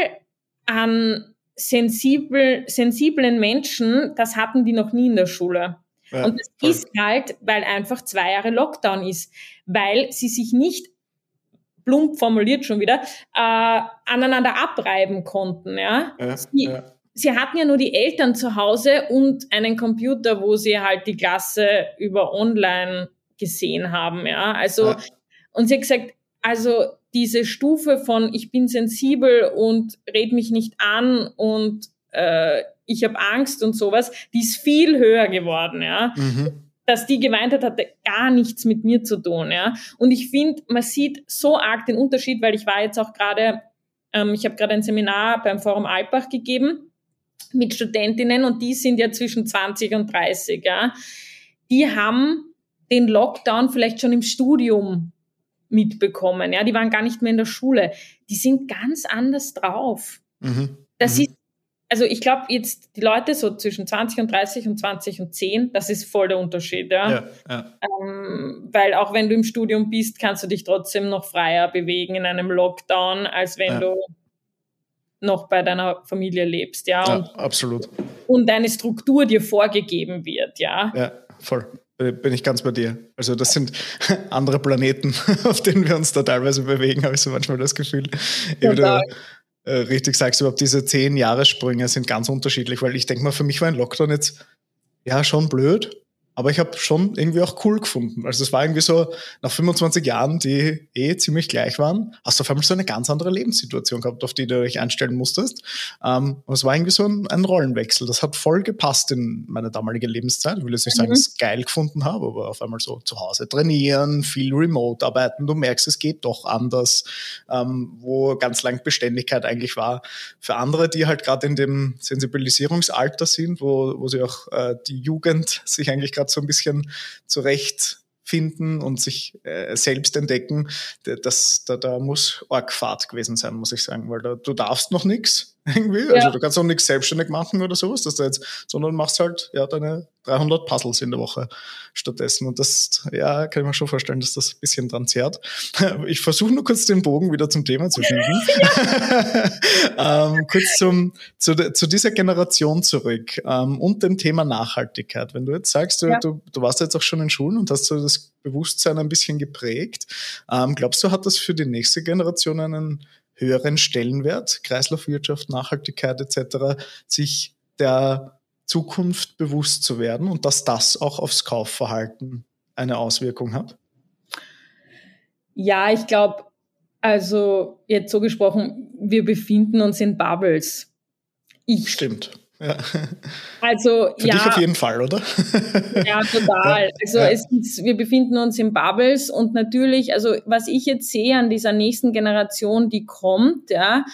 an sensibel, sensiblen Menschen, das hatten die noch nie in der Schule. Ja, und das voll. ist halt, weil einfach zwei Jahre Lockdown ist, weil sie sich nicht plump formuliert schon wieder, äh, aneinander abreiben konnten. Ja? ja, sie, ja sie hatten ja nur die Eltern zu Hause und einen Computer, wo sie halt die Klasse über online gesehen haben, ja. Also, ja. und sie hat gesagt, also diese Stufe von ich bin sensibel und red mich nicht an und äh, ich habe Angst und sowas, die ist viel höher geworden, ja. Mhm. Dass die gemeint hat, hatte gar nichts mit mir zu tun, ja. Und ich finde, man sieht so arg den Unterschied, weil ich war jetzt auch gerade, ähm, ich habe gerade ein Seminar beim Forum Alpbach gegeben mit Studentinnen und die sind ja zwischen 20 und 30, ja. Die haben den Lockdown vielleicht schon im Studium mitbekommen, ja. Die waren gar nicht mehr in der Schule. Die sind ganz anders drauf. Mhm. Das mhm. ist also ich glaube jetzt die Leute so zwischen 20 und 30 und 20 und 10, das ist voll der Unterschied, ja. ja, ja. Ähm, weil auch wenn du im Studium bist, kannst du dich trotzdem noch freier bewegen in einem Lockdown, als wenn ja. du noch bei deiner Familie lebst, ja. ja und, absolut. Und deine Struktur dir vorgegeben wird, ja. Ja, voll. Bin ich ganz bei dir. Also das sind andere Planeten, auf denen wir uns da teilweise bewegen, habe ich so manchmal das Gefühl. Total. Äh, richtig sagst, überhaupt diese zehn Jahressprünge sind ganz unterschiedlich, weil ich denke mal, für mich war ein Lockdown jetzt ja schon blöd, aber ich habe schon irgendwie auch cool gefunden. Also es war irgendwie so, nach 25 Jahren, die eh ziemlich gleich waren, hast du auf einmal so eine ganz andere Lebenssituation gehabt, auf die du dich einstellen musstest. Ähm, und es war irgendwie so ein, ein, Rollenwechsel. Das hat voll gepasst in meine damalige Lebenszeit. Ich will jetzt nicht sagen, mhm. dass ich es geil gefunden habe, aber auf einmal so zu Hause trainieren, viel remote arbeiten. Du merkst, es geht doch anders, ähm, wo ganz lang Beständigkeit eigentlich war. Für andere, die halt gerade in dem Sensibilisierungsalter sind, wo, wo sie auch äh, die Jugend sich eigentlich gerade so ein bisschen zurechtfinden und sich äh, selbst entdecken, das, da, da muss arg Fahrt gewesen sein, muss ich sagen, weil da, du darfst noch nichts irgendwie. Ja. Also du kannst auch nichts selbstständig machen oder sowas, dass du jetzt, sondern machst halt ja deine 300 Puzzles in der Woche stattdessen. Und das, ja, kann ich mir schon vorstellen, dass das ein bisschen dran zehrt. Ich versuche nur kurz den Bogen wieder zum Thema zu schieben. ähm, kurz zum, zu, zu, dieser Generation zurück ähm, und dem Thema Nachhaltigkeit. Wenn du jetzt sagst, du, ja. du, du, warst jetzt auch schon in Schulen und hast so das Bewusstsein ein bisschen geprägt, ähm, glaubst du, hat das für die nächste Generation einen höheren Stellenwert, Kreislaufwirtschaft, Nachhaltigkeit etc., sich der Zukunft bewusst zu werden und dass das auch aufs Kaufverhalten eine Auswirkung hat? Ja, ich glaube, also jetzt so gesprochen, wir befinden uns in Bubbles. Ich, Stimmt. Ja. Also Für ja, dich auf jeden Fall, oder? Ja, total. Also ja. es ist, wir befinden uns in Bubbles und natürlich, also was ich jetzt sehe an dieser nächsten Generation, die kommt, ja,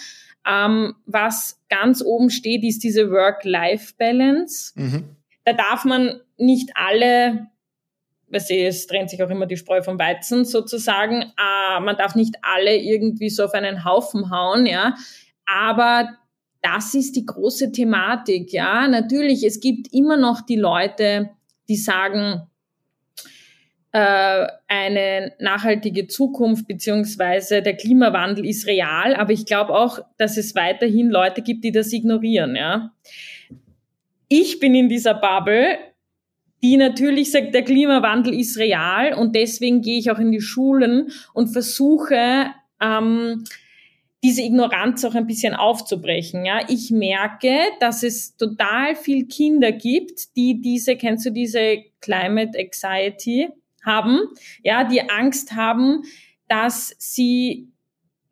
ähm, was ganz oben steht, ist diese Work-Life-Balance. Mhm. Da darf man nicht alle weißt du, es trennt sich auch immer die Spreu vom Weizen sozusagen. Äh, man darf nicht alle irgendwie so auf einen Haufen hauen, ja. Aber das ist die große Thematik, ja. Natürlich, es gibt immer noch die Leute, die sagen, äh, eine nachhaltige Zukunft beziehungsweise der Klimawandel ist real, aber ich glaube auch, dass es weiterhin Leute gibt, die das ignorieren, ja. Ich bin in dieser Bubble, die natürlich sagt, der Klimawandel ist real und deswegen gehe ich auch in die Schulen und versuche, ähm, diese Ignoranz auch ein bisschen aufzubrechen. Ja, ich merke, dass es total viel Kinder gibt, die diese, kennst du diese Climate Anxiety haben? Ja, die Angst haben, dass sie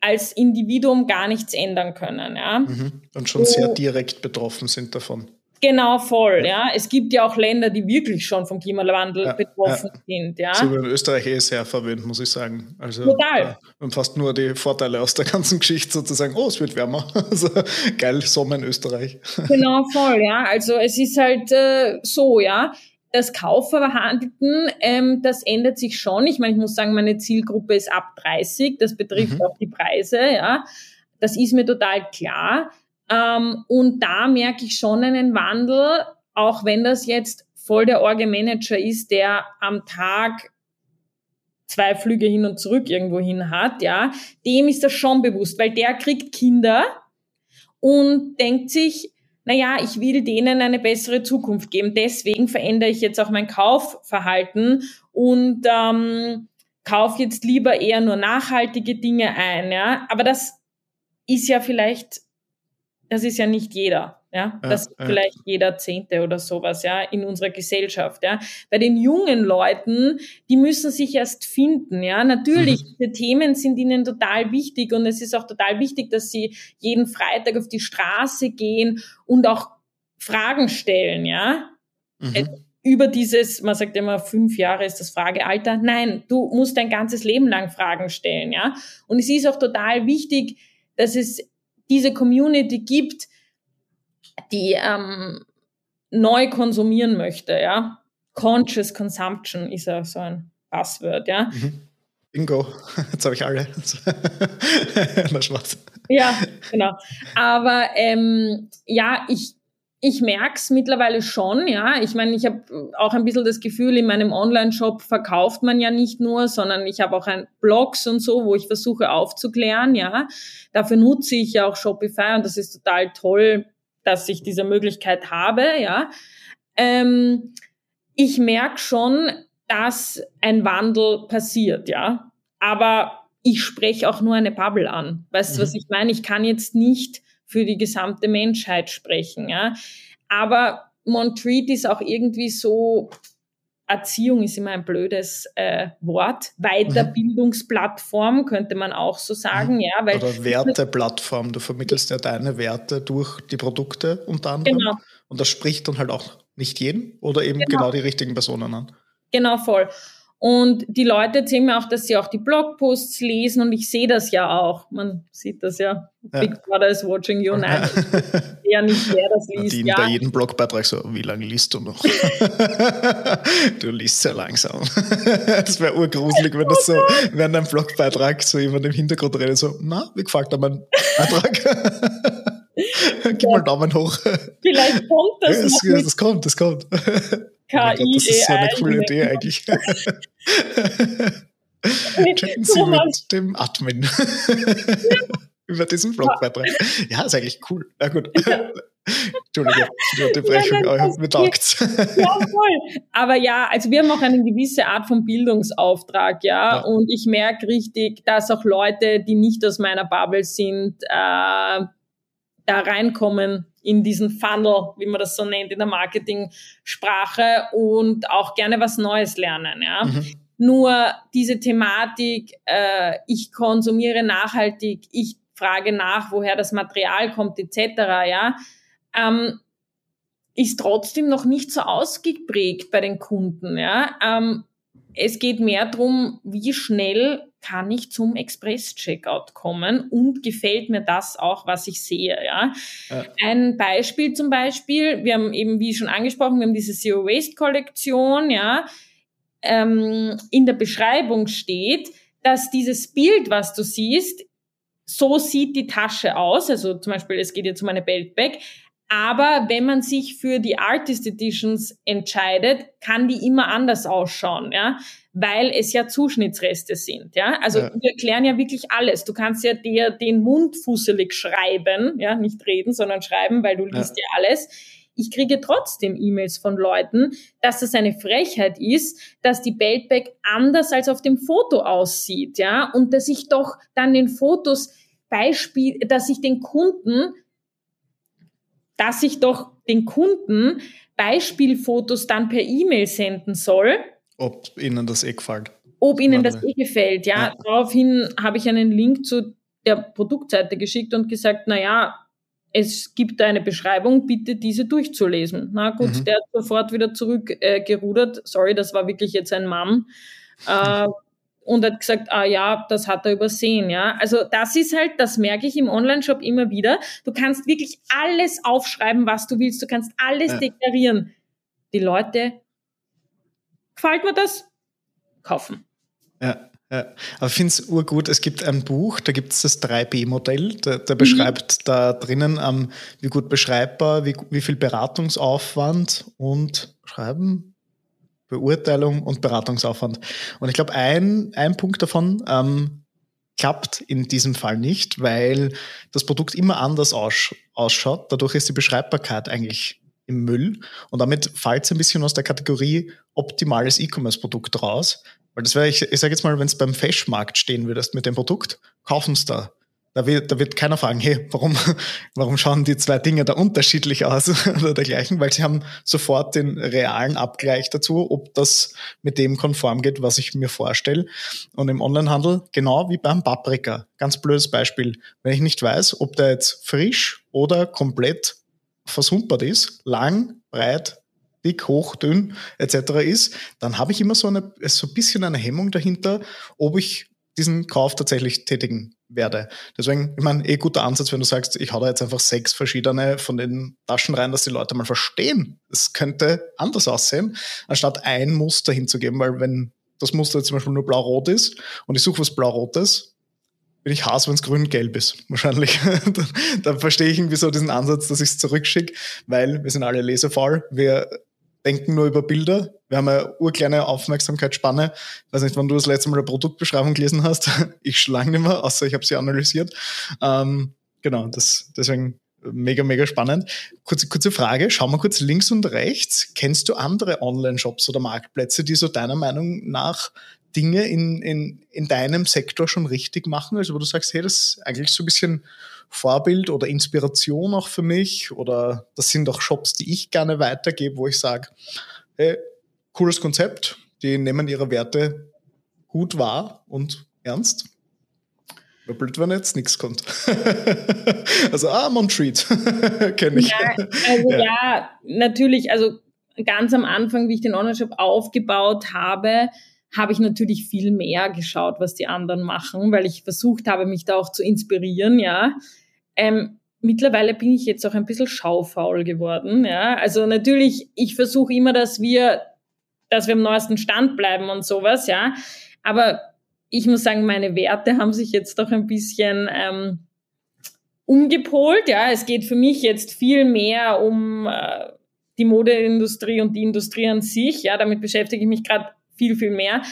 als Individuum gar nichts ändern können. Ja. Mhm. Und schon sehr direkt betroffen sind davon. Genau, voll, ja. Es gibt ja auch Länder, die wirklich schon vom Klimawandel ja, betroffen ja. sind, ja. So in Österreich eh sehr verwöhnt, muss ich sagen. Also, Total. und fast nur die Vorteile aus der ganzen Geschichte sozusagen, oh, es wird wärmer. Also, geil, Sommer in Österreich. Genau, voll, ja. Also, es ist halt äh, so, ja. Das Kaufverhalten, ähm, das ändert sich schon. Ich meine, ich muss sagen, meine Zielgruppe ist ab 30. Das betrifft mhm. auch die Preise, ja. Das ist mir total klar. Ähm, und da merke ich schon einen Wandel, auch wenn das jetzt voll der Orge-Manager ist, der am Tag zwei Flüge hin und zurück irgendwo hin hat, ja, dem ist das schon bewusst, weil der kriegt Kinder und denkt sich, naja, ich will denen eine bessere Zukunft geben. Deswegen verändere ich jetzt auch mein Kaufverhalten und ähm, kaufe jetzt lieber eher nur nachhaltige Dinge ein. Ja? Aber das ist ja vielleicht das ist ja nicht jeder. Ja, das ist vielleicht jeder Zehnte oder sowas, ja, in unserer Gesellschaft, ja. Bei den jungen Leuten, die müssen sich erst finden, ja. Natürlich, mhm. diese Themen sind ihnen total wichtig und es ist auch total wichtig, dass sie jeden Freitag auf die Straße gehen und auch Fragen stellen, ja. Mhm. Äh, über dieses, man sagt immer, fünf Jahre ist das Fragealter. Nein, du musst dein ganzes Leben lang Fragen stellen, ja. Und es ist auch total wichtig, dass es diese Community gibt, die ähm, neu konsumieren möchte, ja. Conscious Consumption ist ja so ein Passwort, ja. Mhm. Bingo, jetzt habe ich alle. Na, Spaß. ja, genau. Aber ähm, ja, ich, ich merke es mittlerweile schon, ja. Ich meine, ich habe auch ein bisschen das Gefühl, in meinem Online-Shop verkauft man ja nicht nur, sondern ich habe auch ein Blogs und so, wo ich versuche aufzuklären, ja. Dafür nutze ich ja auch Shopify und das ist total toll, dass ich diese Möglichkeit habe, ja. Ähm, ich merke schon, dass ein Wandel passiert, ja. Aber ich spreche auch nur eine Bubble an. Weißt du, mhm. was ich meine? Ich kann jetzt nicht für die gesamte Menschheit sprechen, ja. Aber Montreat ist auch irgendwie so, Erziehung ist immer ein blödes äh, Wort. Weiterbildungsplattform könnte man auch so sagen, ja. Weil Oder Werteplattform. Du vermittelst ja deine Werte durch die Produkte unter anderem. Genau. Und das spricht dann halt auch nicht jeden oder eben genau, genau die richtigen Personen an. Genau, voll. Und die Leute erzählen mir auch, dass sie auch die Blogposts lesen und ich sehe das ja auch. Man sieht das ja. ja. Big Brother is watching you. Nein, ja nicht, wer das liest. Die ja. bei jedem Blogbeitrag so, wie lange liest du noch? du liest sehr langsam. das wäre urgruselig, wenn das so, während einem Blogbeitrag so jemand im Hintergrund redet, so, na, wie gefällt mein Beitrag? Gib mal Daumen hoch. Vielleicht kommt das. Ja, das, das kommt, das kommt. KI. Oh Gott, das ist so eine coole Idee eigentlich. Chatten Sie mit dem Admin. Über diesen Blogbeitrag. Ja, ist eigentlich cool. Ja, gut. Entschuldige, die Unterbrechung, ja, aber mir taugt's. Ja, voll. Aber ja, also wir haben auch eine gewisse Art von Bildungsauftrag, ja. ja. Und ich merke richtig, dass auch Leute, die nicht aus meiner Bubble sind, äh, da reinkommen in diesen Funnel, wie man das so nennt in der Marketing-Sprache und auch gerne was Neues lernen. Ja. Mhm. Nur diese Thematik, äh, ich konsumiere nachhaltig, ich frage nach, woher das Material kommt, etc., ja, ähm, ist trotzdem noch nicht so ausgeprägt bei den Kunden. Ja. Ähm, es geht mehr darum, wie schnell kann ich zum Express-Checkout kommen und gefällt mir das auch, was ich sehe. Ja? ja? Ein Beispiel zum Beispiel, wir haben eben, wie schon angesprochen, wir haben diese Zero-Waste-Kollektion, ja, ähm, in der Beschreibung steht, dass dieses Bild, was du siehst, so sieht die Tasche aus, also zum Beispiel, es geht jetzt um eine Beltbag, aber wenn man sich für die Artist Editions entscheidet, kann die immer anders ausschauen, ja, weil es ja Zuschnittsreste sind, ja. Also ja. wir erklären ja wirklich alles. Du kannst ja dir den Mund fusselig schreiben, ja, nicht reden, sondern schreiben, weil du liest ja, ja alles. Ich kriege trotzdem E-Mails von Leuten, dass das eine Frechheit ist, dass die Beltbag anders als auf dem Foto aussieht, ja, und dass ich doch dann den Fotos Beispiel, dass ich den Kunden dass ich doch den Kunden Beispielfotos dann per E-Mail senden soll. Ob ihnen das eh gefällt. Ob ihnen das eh gefällt, ja. ja. Daraufhin habe ich einen Link zu der Produktseite geschickt und gesagt, na ja, es gibt eine Beschreibung, bitte diese durchzulesen. Na gut, mhm. der hat sofort wieder zurückgerudert. Äh, Sorry, das war wirklich jetzt ein Mann. Äh, und hat gesagt, ah ja, das hat er übersehen, ja. Also das ist halt, das merke ich im Online-Shop immer wieder. Du kannst wirklich alles aufschreiben, was du willst. Du kannst alles ja. deklarieren. Die Leute, gefällt mir das? Kaufen. Ja. Ja, aber ich finde es urgut, es gibt ein Buch, da gibt es das 3B-Modell, der, der, beschreibt mhm. da drinnen, ähm, wie gut beschreibbar, wie, wie viel Beratungsaufwand und schreiben, Beurteilung und Beratungsaufwand. Und ich glaube, ein, ein Punkt davon ähm, klappt in diesem Fall nicht, weil das Produkt immer anders aus, ausschaut. Dadurch ist die Beschreibbarkeit eigentlich im Müll und damit fällt es ein bisschen aus der Kategorie optimales E-Commerce-Produkt raus. Weil das wäre, ich, ich sage jetzt mal, wenn es beim Fashmarkt stehen würdest mit dem Produkt, kaufen es da. Da wird, da wird keiner fragen, hey, warum, warum schauen die zwei Dinge da unterschiedlich aus oder dergleichen, weil sie haben sofort den realen Abgleich dazu, ob das mit dem konform geht, was ich mir vorstelle. Und im Onlinehandel, genau wie beim Paprika, ganz blödes Beispiel. Wenn ich nicht weiß, ob der jetzt frisch oder komplett versumpert ist, lang, breit, dick, hoch, dünn etc. ist, dann habe ich immer so, eine, so ein bisschen eine Hemmung dahinter, ob ich diesen Kauf tatsächlich tätigen werde. Deswegen, ich meine, eh guter Ansatz, wenn du sagst, ich hau da jetzt einfach sechs verschiedene von den Taschen rein, dass die Leute mal verstehen. Es könnte anders aussehen, anstatt ein Muster hinzugeben, weil wenn das Muster jetzt zum Beispiel nur blau-rot ist und ich suche was blau-rotes, bin ich Haas, wenn es grün-gelb ist, wahrscheinlich. dann, dann verstehe ich irgendwie so diesen Ansatz, dass ich es zurückschicke, weil wir sind alle lesefaul. Wir denken nur über Bilder. Wir haben eine urkleine Aufmerksamkeitsspanne. Ich weiß nicht, wann du das letzte Mal eine Produktbeschreibung gelesen hast. Ich schlage nicht mehr, außer ich habe sie analysiert. Ähm, genau, das, deswegen mega, mega spannend. Kurze, kurze Frage, schau mal kurz links und rechts. Kennst du andere Online-Shops oder Marktplätze, die so deiner Meinung nach Dinge in, in, in deinem Sektor schon richtig machen? Also wo du sagst, hey, das ist eigentlich so ein bisschen Vorbild oder Inspiration auch für mich oder das sind auch Shops, die ich gerne weitergebe, wo ich sage, hey, cooles Konzept, die nehmen ihre Werte gut wahr und ernst. Wäre blöd, wenn jetzt nichts kommt. also, ah, Montreat, kenne ich. Ja, also ja. ja, natürlich, also ganz am Anfang, wie ich den Online-Shop aufgebaut habe, habe ich natürlich viel mehr geschaut, was die anderen machen, weil ich versucht habe, mich da auch zu inspirieren, ja. Ähm, mittlerweile bin ich jetzt auch ein bisschen schaufaul geworden, ja. Also natürlich, ich versuche immer, dass wir, dass wir am neuesten Stand bleiben und sowas, ja. Aber ich muss sagen, meine Werte haben sich jetzt doch ein bisschen ähm, umgepolt, ja. Es geht für mich jetzt viel mehr um äh, die Modeindustrie und die Industrie an sich, ja. Damit beschäftige ich mich gerade viel, viel mehr.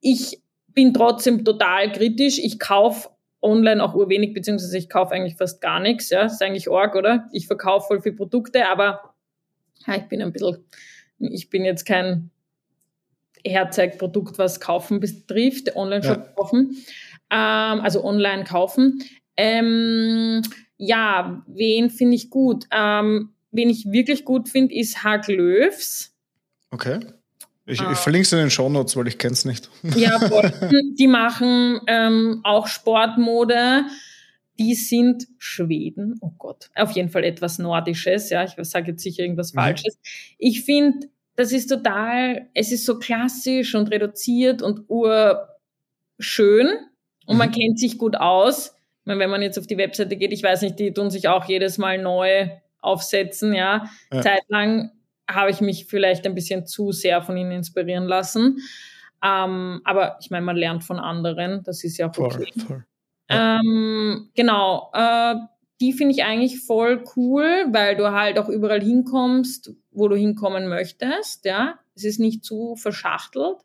Ich bin trotzdem total kritisch. Ich kaufe online auch urwenig, beziehungsweise ich kaufe eigentlich fast gar nichts. Ja, ist eigentlich arg, oder? Ich verkaufe voll viele Produkte, aber ja, ich bin ein bisschen, ich bin jetzt kein Herzeigprodukt, was Kaufen betrifft, Online-Shop ja. kaufen, ähm, also online kaufen. Ähm, ja, wen finde ich gut? Ähm, wen ich wirklich gut finde, ist Hag Löws. Okay. Ich, ich verlinke es in den Shownotes, weil ich kenne es nicht. Ja, voll. die machen ähm, auch Sportmode. Die sind Schweden. Oh Gott. Auf jeden Fall etwas Nordisches. Ja, ich sage jetzt sicher irgendwas mhm. Falsches. Ich finde, das ist total, es ist so klassisch und reduziert und urschön. Und mhm. man kennt sich gut aus. Ich meine, wenn man jetzt auf die Webseite geht, ich weiß nicht, die tun sich auch jedes Mal neu aufsetzen, ja. ja. Zeitlang habe ich mich vielleicht ein bisschen zu sehr von ihnen inspirieren lassen. Ähm, aber ich meine, man lernt von anderen, das ist ja auch okay. Voll, voll. Ähm, genau, äh, die finde ich eigentlich voll cool, weil du halt auch überall hinkommst, wo du hinkommen möchtest. Ja, es ist nicht zu verschachtelt.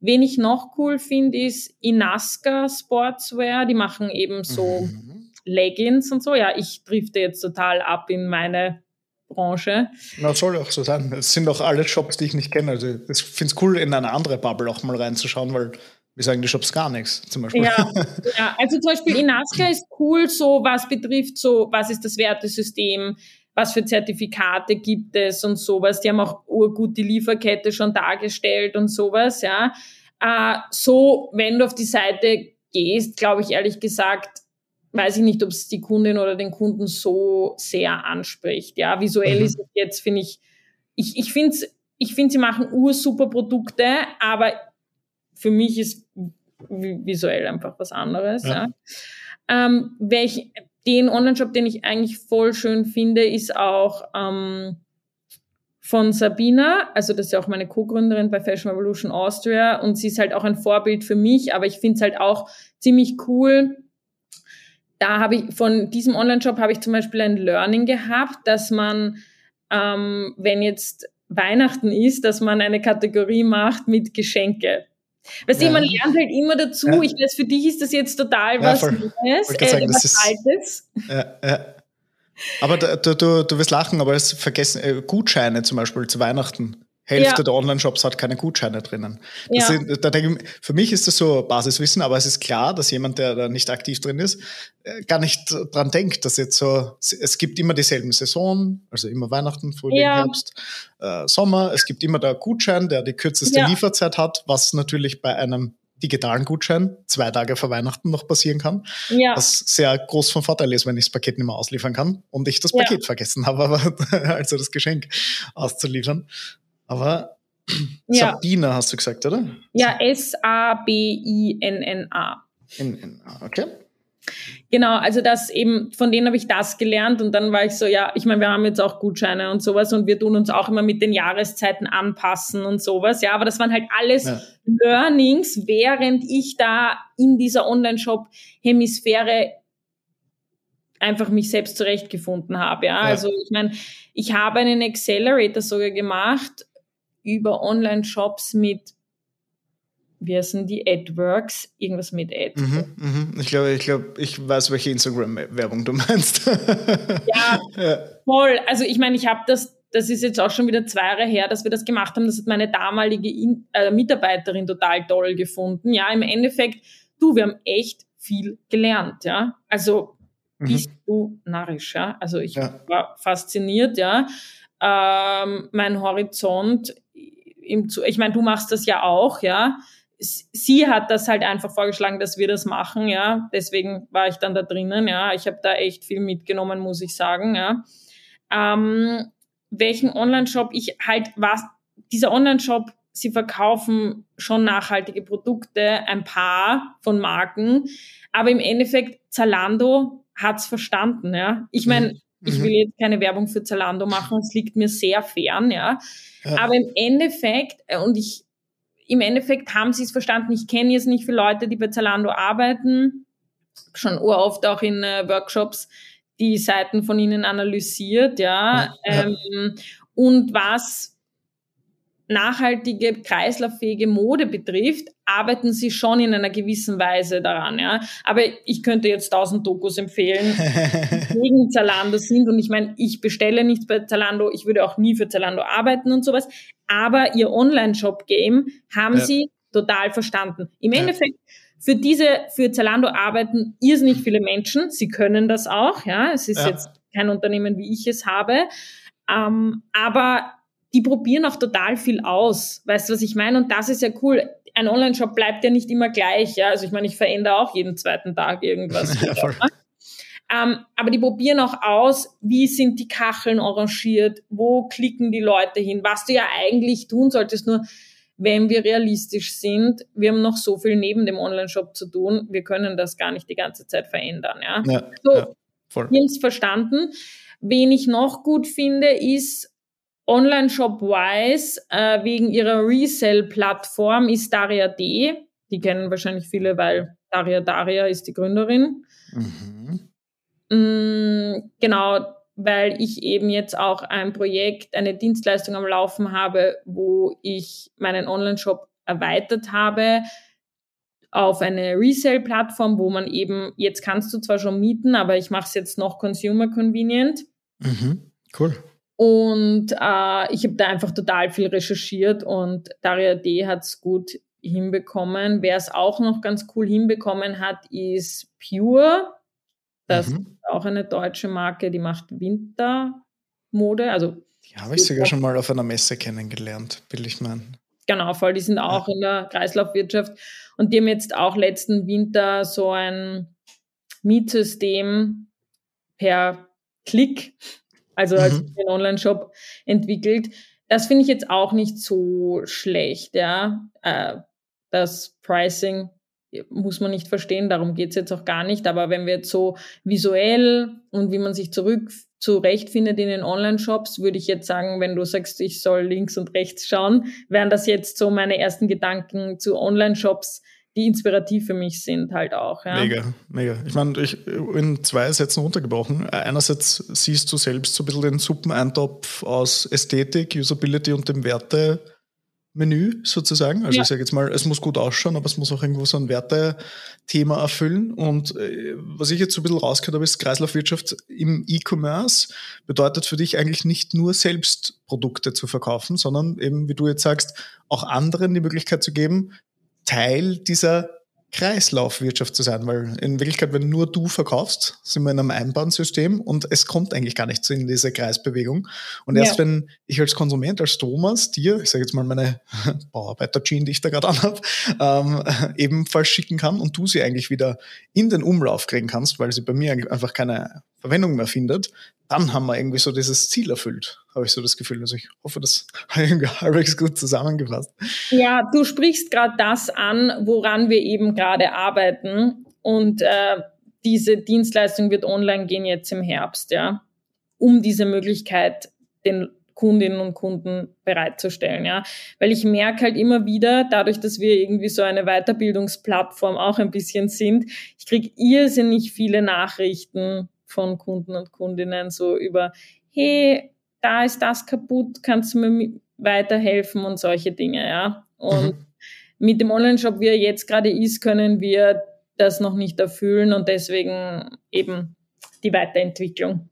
Wen ich noch cool finde, ist Inaska Sportswear. Die machen eben so mhm. Leggings und so. Ja, ich drifte jetzt total ab in meine Branche. Na, soll auch so sein. Es sind auch alle Shops, die ich nicht kenne. Also ich finde es cool, in eine andere Bubble auch mal reinzuschauen, weil wir sagen die Shops gar nichts, zum Beispiel. Ja, ja. also zum Beispiel Inaska ist cool, so was betrifft, so was ist das Wertesystem, was für Zertifikate gibt es und sowas. Die haben auch urgut die Lieferkette schon dargestellt und sowas, ja. Äh, so, wenn du auf die Seite gehst, glaube ich ehrlich gesagt, weiß ich nicht, ob es die Kundin oder den Kunden so sehr anspricht. Ja, visuell mhm. ist es jetzt, finde ich, ich, ich finde, ich finde, sie machen ursuper Produkte, aber für mich ist visuell einfach was anderes. Ja. ja. Ähm, welch, den Online-Shop, den ich eigentlich voll schön finde, ist auch ähm, von Sabina, also das ist ja auch meine Co-Gründerin bei Fashion Revolution Austria und sie ist halt auch ein Vorbild für mich, aber ich finde es halt auch ziemlich cool, da habe ich von diesem Online-Shop habe ich zum Beispiel ein Learning gehabt, dass man, ähm, wenn jetzt Weihnachten ist, dass man eine Kategorie macht mit Geschenke. Weißt ja. du, man lernt halt immer dazu. Ja. Ich weiß, für dich ist das jetzt total ja, was Neues, äh, sagen, was Altes. Ja, ja. Aber du, du, du wirst lachen, aber es vergessen, äh, Gutscheine zum Beispiel zu Weihnachten Hälfte ja. der Online-Shops hat keine Gutscheine drinnen. Ja. Sind, da denke ich, für mich ist das so Basiswissen, aber es ist klar, dass jemand, der da nicht aktiv drin ist, äh, gar nicht dran denkt, dass jetzt so, es gibt immer dieselben Saison, also immer Weihnachten, Frühling, ja. Herbst, äh, Sommer. Es gibt immer der Gutschein, der die kürzeste Lieferzeit hat, was natürlich bei einem digitalen Gutschein zwei Tage vor Weihnachten noch passieren kann. Ja. Was sehr groß von Vorteil ist, wenn ich das Paket nicht mehr ausliefern kann und ich das Paket vergessen habe, aber also das Geschenk auszuliefern. Aber ja. Sabina hast du gesagt, oder? Ja, S-A-B-I-N-N-A. N-N-A, okay. Genau, also das eben, von denen habe ich das gelernt und dann war ich so, ja, ich meine, wir haben jetzt auch Gutscheine und sowas und wir tun uns auch immer mit den Jahreszeiten anpassen und sowas, ja, aber das waren halt alles ja. Learnings, während ich da in dieser Online-Shop-Hemisphäre einfach mich selbst zurechtgefunden habe, ja. ja. Also ich meine, ich habe einen Accelerator sogar gemacht über Online-Shops mit wie heißen die AdWorks, irgendwas mit Ad. Mhm, mhm. Ich glaube, ich glaube, ich weiß, welche Instagram-Werbung du meinst. ja, ja, voll. Also ich meine, ich habe das, das ist jetzt auch schon wieder zwei Jahre her, dass wir das gemacht haben. Das hat meine damalige In äh, Mitarbeiterin total toll gefunden. Ja, im Endeffekt, du, wir haben echt viel gelernt, ja. Also mhm. bist du narrisch, ja. Also ich ja. war fasziniert, ja. Ähm, mein Horizont, im, ich meine, du machst das ja auch, ja sie hat das halt einfach vorgeschlagen, dass wir das machen, ja. Deswegen war ich dann da drinnen, ja. Ich habe da echt viel mitgenommen, muss ich sagen, ja. Ähm, welchen Online-Shop ich halt was, dieser Online-Shop, sie verkaufen schon nachhaltige Produkte, ein paar von Marken, aber im Endeffekt Zalando hat's verstanden, ja. Ich meine, mhm. Ich mhm. will jetzt keine Werbung für Zalando machen, es liegt mir sehr fern, ja. ja. Aber im Endeffekt, äh, und ich im Endeffekt haben sie es verstanden. Ich kenne jetzt nicht viele Leute, die bei Zalando arbeiten, schon oft auch in äh, Workshops die Seiten von ihnen analysiert, ja. ja. Ähm, und was nachhaltige, kreislauffähige Mode betrifft, arbeiten sie schon in einer gewissen Weise daran, ja. Aber ich könnte jetzt tausend Dokus empfehlen, die gegen Zalando sind. Und ich meine, ich bestelle nichts bei Zalando, ich würde auch nie für Zalando arbeiten und sowas. Aber ihr Online-Shop-Game haben ja. sie total verstanden. Im ja. Endeffekt, für diese, für Zalando arbeiten irrsinnig viele Menschen. Sie können das auch, ja. Es ist ja. jetzt kein Unternehmen, wie ich es habe. Ähm, aber die probieren auch total viel aus. Weißt du, was ich meine? Und das ist ja cool. Ein Online-Shop bleibt ja nicht immer gleich. Ja? Also ich meine, ich verändere auch jeden zweiten Tag irgendwas. ja, ähm, aber die probieren auch aus, wie sind die Kacheln arrangiert, wo klicken die Leute hin, was du ja eigentlich tun solltest. Nur wenn wir realistisch sind, wir haben noch so viel neben dem Online-Shop zu tun, wir können das gar nicht die ganze Zeit verändern. Ja, ja so, ja, voll. Verstanden. Wen ich noch gut finde, ist Online-Shop-wise, äh, wegen ihrer Resell-Plattform ist Daria D. Die kennen wahrscheinlich viele, weil Daria Daria ist die Gründerin. Mhm. Mm, genau, weil ich eben jetzt auch ein Projekt, eine Dienstleistung am Laufen habe, wo ich meinen Online-Shop erweitert habe auf eine Resale-Plattform, wo man eben, jetzt kannst du zwar schon mieten, aber ich mache es jetzt noch consumer convenient. Mhm, cool. Und äh, ich habe da einfach total viel recherchiert und Daria D hat es gut hinbekommen. Wer es auch noch ganz cool hinbekommen hat, ist Pure. Das mhm. ist auch eine deutsche Marke, die macht Wintermode. Also ja, habe ich sogar schon mal auf einer Messe kennengelernt, will ich meinen. Genau, voll. Die sind auch ja. in der Kreislaufwirtschaft und die haben jetzt auch letzten Winter so ein Mietsystem per Klick also als mhm. den Online-Shop entwickelt. Das finde ich jetzt auch nicht so schlecht, ja. Äh, das Pricing muss man nicht verstehen, darum geht es jetzt auch gar nicht. Aber wenn wir jetzt so visuell und wie man sich zurück zurechtfindet in den Online-Shops, würde ich jetzt sagen, wenn du sagst, ich soll links und rechts schauen, wären das jetzt so meine ersten Gedanken zu Online-Shops, die inspirativ für mich sind halt auch. Ja. Mega, mega. Ich meine, ich, in zwei Sätzen runtergebrochen. Einerseits siehst du selbst so ein bisschen den Suppeneintopf aus Ästhetik, Usability und dem Wertemenü sozusagen. Also ja. ich sage jetzt mal, es muss gut ausschauen, aber es muss auch irgendwo so ein Wertethema erfüllen. Und äh, was ich jetzt so ein bisschen rausgehört habe, ist Kreislaufwirtschaft im E-Commerce bedeutet für dich eigentlich nicht nur selbst Produkte zu verkaufen, sondern eben, wie du jetzt sagst, auch anderen die Möglichkeit zu geben, Teil dieser Kreislaufwirtschaft zu sein, weil in Wirklichkeit, wenn nur du verkaufst, sind wir in einem Einbahnsystem und es kommt eigentlich gar nicht in diese Kreisbewegung. Und erst ja. wenn ich als Konsument, als Thomas, dir, ich sage jetzt mal meine Bauarbeiter-Jean, die ich da gerade anhabe, ähm, ebenfalls schicken kann und du sie eigentlich wieder in den Umlauf kriegen kannst, weil sie bei mir einfach keine Verwendung mehr findet, dann haben wir irgendwie so dieses Ziel erfüllt, habe ich so das Gefühl. Also ich hoffe, das halbwegs gut zusammengefasst. Ja, du sprichst gerade das an, woran wir eben gerade arbeiten. Und äh, diese Dienstleistung wird online gehen jetzt im Herbst, ja, um diese Möglichkeit den Kundinnen und Kunden bereitzustellen, ja. Weil ich merke halt immer wieder, dadurch, dass wir irgendwie so eine Weiterbildungsplattform auch ein bisschen sind, ich kriege irrsinnig viele Nachrichten von Kunden und Kundinnen so über, hey, da ist das kaputt, kannst du mir weiterhelfen und solche Dinge, ja. Und mhm. mit dem Online-Shop, wie er jetzt gerade ist, können wir das noch nicht erfüllen und deswegen eben die Weiterentwicklung.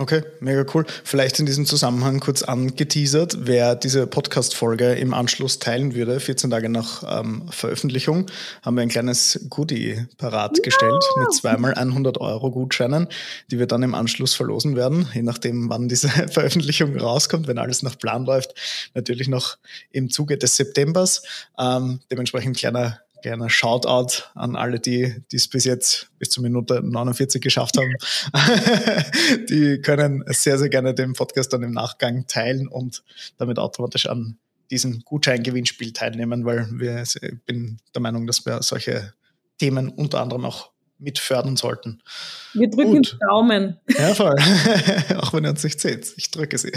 Okay, mega cool. Vielleicht in diesem Zusammenhang kurz angeteasert, wer diese Podcast-Folge im Anschluss teilen würde, 14 Tage nach ähm, Veröffentlichung, haben wir ein kleines Goodie parat ja. gestellt mit zweimal 100 Euro Gutscheinen, die wir dann im Anschluss verlosen werden, je nachdem, wann diese Veröffentlichung rauskommt, wenn alles nach Plan läuft. Natürlich noch im Zuge des Septembers. Ähm, dementsprechend kleiner gerne Shoutout an alle, die es bis jetzt bis zur Minute 49 geschafft haben. die können sehr, sehr gerne den Podcast dann im Nachgang teilen und damit automatisch an diesem Gutscheingewinnspiel teilnehmen, weil wir, ich bin der Meinung, dass wir solche Themen unter anderem auch mit fördern sollten. Wir drücken Gut. Daumen. Ja, voll. Auch wenn ihr uns nicht seht. Ich drücke sie.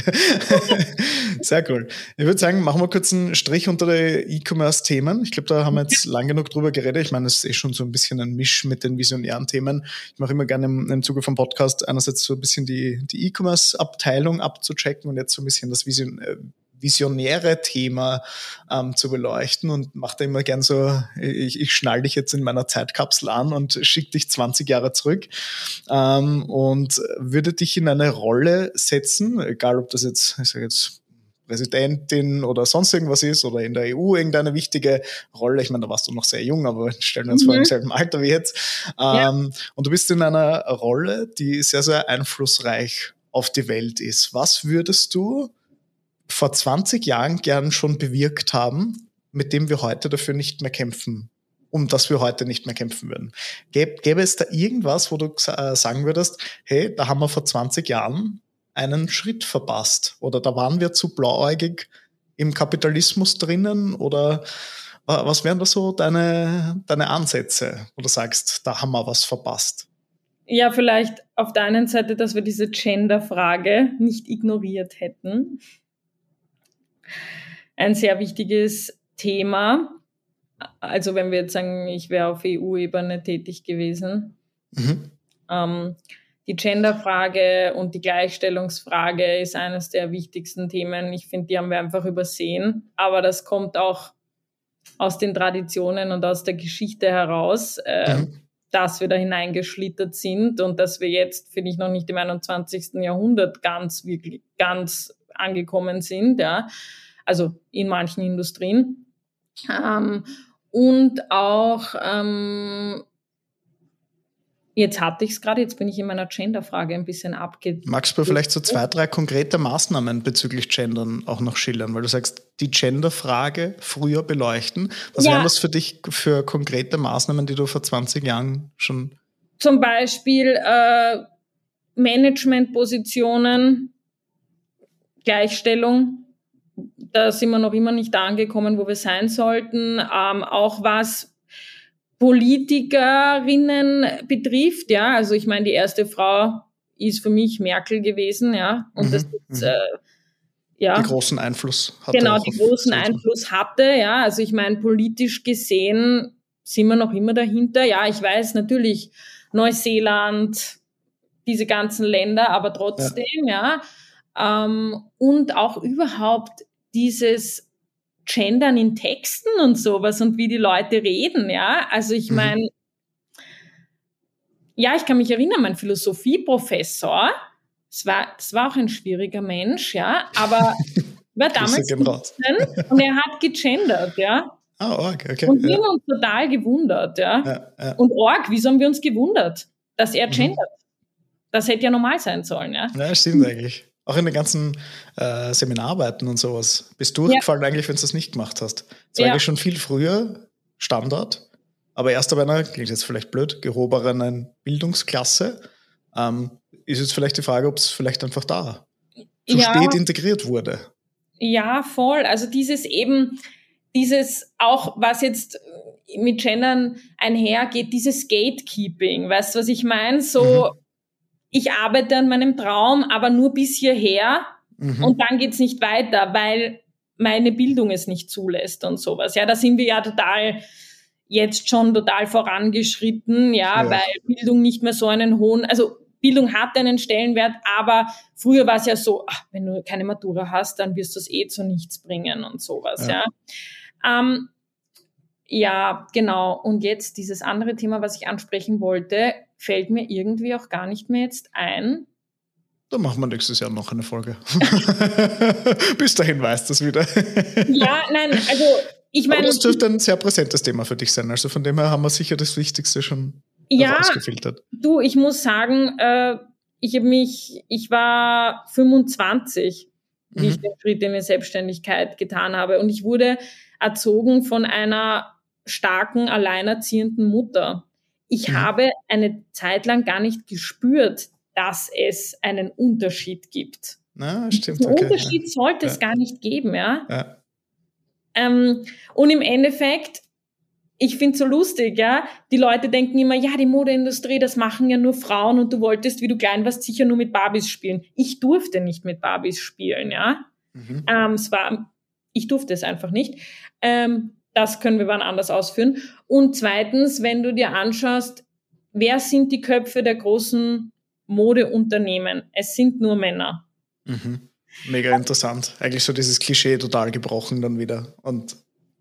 Sehr cool. Ich würde sagen, machen wir kurz einen Strich unter die E-Commerce-Themen. Ich glaube, da haben wir jetzt lang genug drüber geredet. Ich meine, es ist eh schon so ein bisschen ein Misch mit den visionären Themen. Ich mache immer gerne im, im Zuge vom Podcast einerseits so ein bisschen die, die E-Commerce-Abteilung abzuchecken und jetzt so ein bisschen das Vision, äh, visionäre Thema ähm, zu beleuchten und mache da immer gern so, ich, ich schnall dich jetzt in meiner Zeitkapsel an und schicke dich 20 Jahre zurück ähm, und würde dich in eine Rolle setzen, egal ob das jetzt, ich sage jetzt Präsidentin oder sonst irgendwas ist oder in der EU irgendeine wichtige Rolle. Ich meine, da warst du noch sehr jung, aber stellen wir uns mhm. vor im selben Alter wie jetzt. Ja. Ähm, und du bist in einer Rolle, die sehr, sehr einflussreich auf die Welt ist. Was würdest du vor 20 Jahren gern schon bewirkt haben, mit dem wir heute dafür nicht mehr kämpfen, um das wir heute nicht mehr kämpfen würden. Gäbe, gäbe es da irgendwas, wo du äh, sagen würdest, hey, da haben wir vor 20 Jahren einen Schritt verpasst oder da waren wir zu blauäugig im Kapitalismus drinnen oder was wären da so deine, deine Ansätze, wo du sagst, da haben wir was verpasst? Ja, vielleicht auf der einen Seite, dass wir diese Gender-Frage nicht ignoriert hätten ein sehr wichtiges Thema. Also wenn wir jetzt sagen, ich wäre auf EU-Ebene tätig gewesen. Mhm. Ähm, die Genderfrage und die Gleichstellungsfrage ist eines der wichtigsten Themen. Ich finde, die haben wir einfach übersehen. Aber das kommt auch aus den Traditionen und aus der Geschichte heraus, äh, mhm. dass wir da hineingeschlittert sind und dass wir jetzt, finde ich, noch nicht im 21. Jahrhundert ganz wirklich ganz angekommen sind. Ja also in manchen Industrien. Ähm, und auch, ähm, jetzt hatte ich es gerade, jetzt bin ich in meiner Gender-Frage ein bisschen abge... Magst du vielleicht so zwei, drei konkrete Maßnahmen bezüglich Gendern auch noch schildern? Weil du sagst, die Gender-Frage früher beleuchten. Was ja. wären das für dich für konkrete Maßnahmen, die du vor 20 Jahren schon... Zum Beispiel äh, Managementpositionen, Gleichstellung, da sind wir noch immer nicht da angekommen, wo wir sein sollten. Ähm, auch was Politikerinnen betrifft, ja, also ich meine, die erste Frau ist für mich Merkel gewesen, ja, und mhm, das ist, mhm. äh, ja. Die großen Einfluss hatte. Genau, die großen Einfluss hatte, ja, also ich meine, politisch gesehen sind wir noch immer dahinter. Ja, ich weiß natürlich, Neuseeland, diese ganzen Länder, aber trotzdem, ja. ja ähm, und auch überhaupt dieses Gendern in Texten und sowas und wie die Leute reden, ja. Also ich meine, mhm. ja, ich kann mich erinnern, mein Philosophieprofessor, das war, das war auch ein schwieriger Mensch, ja, aber war damals 15 und er hat gegendert, ja. Ah, oh, okay, okay. Und wir ja. haben uns total gewundert, ja. ja, ja. Und Org, wieso haben wir uns gewundert, dass er mhm. gendert? Mhm. Das hätte ja normal sein sollen, ja. Ja, stimmt eigentlich. Auch in den ganzen äh, Seminararbeiten und sowas. Bist du ja. eigentlich, wenn du das nicht gemacht hast? Das war ja. eigentlich schon viel früher Standard, aber erst ab einer, klingt jetzt vielleicht blöd, gehobenen Bildungsklasse. Ähm, ist jetzt vielleicht die Frage, ob es vielleicht einfach da zu ja. spät integriert wurde. Ja, voll. Also dieses eben, dieses auch, was jetzt mit Gendern einhergeht, dieses Gatekeeping. Weißt du, was ich meine? So, mhm. Ich arbeite an meinem Traum, aber nur bis hierher mhm. und dann geht's nicht weiter, weil meine Bildung es nicht zulässt und sowas. Ja, da sind wir ja total jetzt schon total vorangeschritten, ja, ja. weil Bildung nicht mehr so einen hohen, also Bildung hat einen Stellenwert, aber früher war es ja so, ach, wenn du keine Matura hast, dann wirst du es eh zu nichts bringen und sowas, ja. Ja, ähm, ja genau. Und jetzt dieses andere Thema, was ich ansprechen wollte, fällt mir irgendwie auch gar nicht mehr jetzt ein. Da machen wir nächstes Jahr noch eine Folge. Bis dahin weißt du es wieder. ja, nein, also ich meine. das dürfte ein sehr präsentes Thema für dich sein. Also von dem her haben wir sicher das Wichtigste schon ja, ausgefiltert. Du, ich muss sagen, äh, ich habe mich, ich war 25, wie mhm. ich den Schritt in die Selbstständigkeit getan habe. Und ich wurde erzogen von einer starken, alleinerziehenden Mutter. Ich mhm. habe eine Zeit lang gar nicht gespürt, dass es einen Unterschied gibt. Na, stimmt. Einen okay, Unterschied ja. sollte ja. es gar nicht geben, ja. ja. Ähm, und im Endeffekt ich finde so lustig, ja. Die Leute denken immer, ja, die Modeindustrie, das machen ja nur Frauen und du wolltest, wie du klein warst, sicher nur mit Barbies spielen. Ich durfte nicht mit Barbies spielen, ja. Mhm. Ähm, es war, ich durfte es einfach nicht. Ähm, das können wir wann anders ausführen. Und zweitens, wenn du dir anschaust, wer sind die Köpfe der großen Modeunternehmen? Es sind nur Männer. Mhm. Mega interessant. Eigentlich so dieses Klischee total gebrochen dann wieder. Und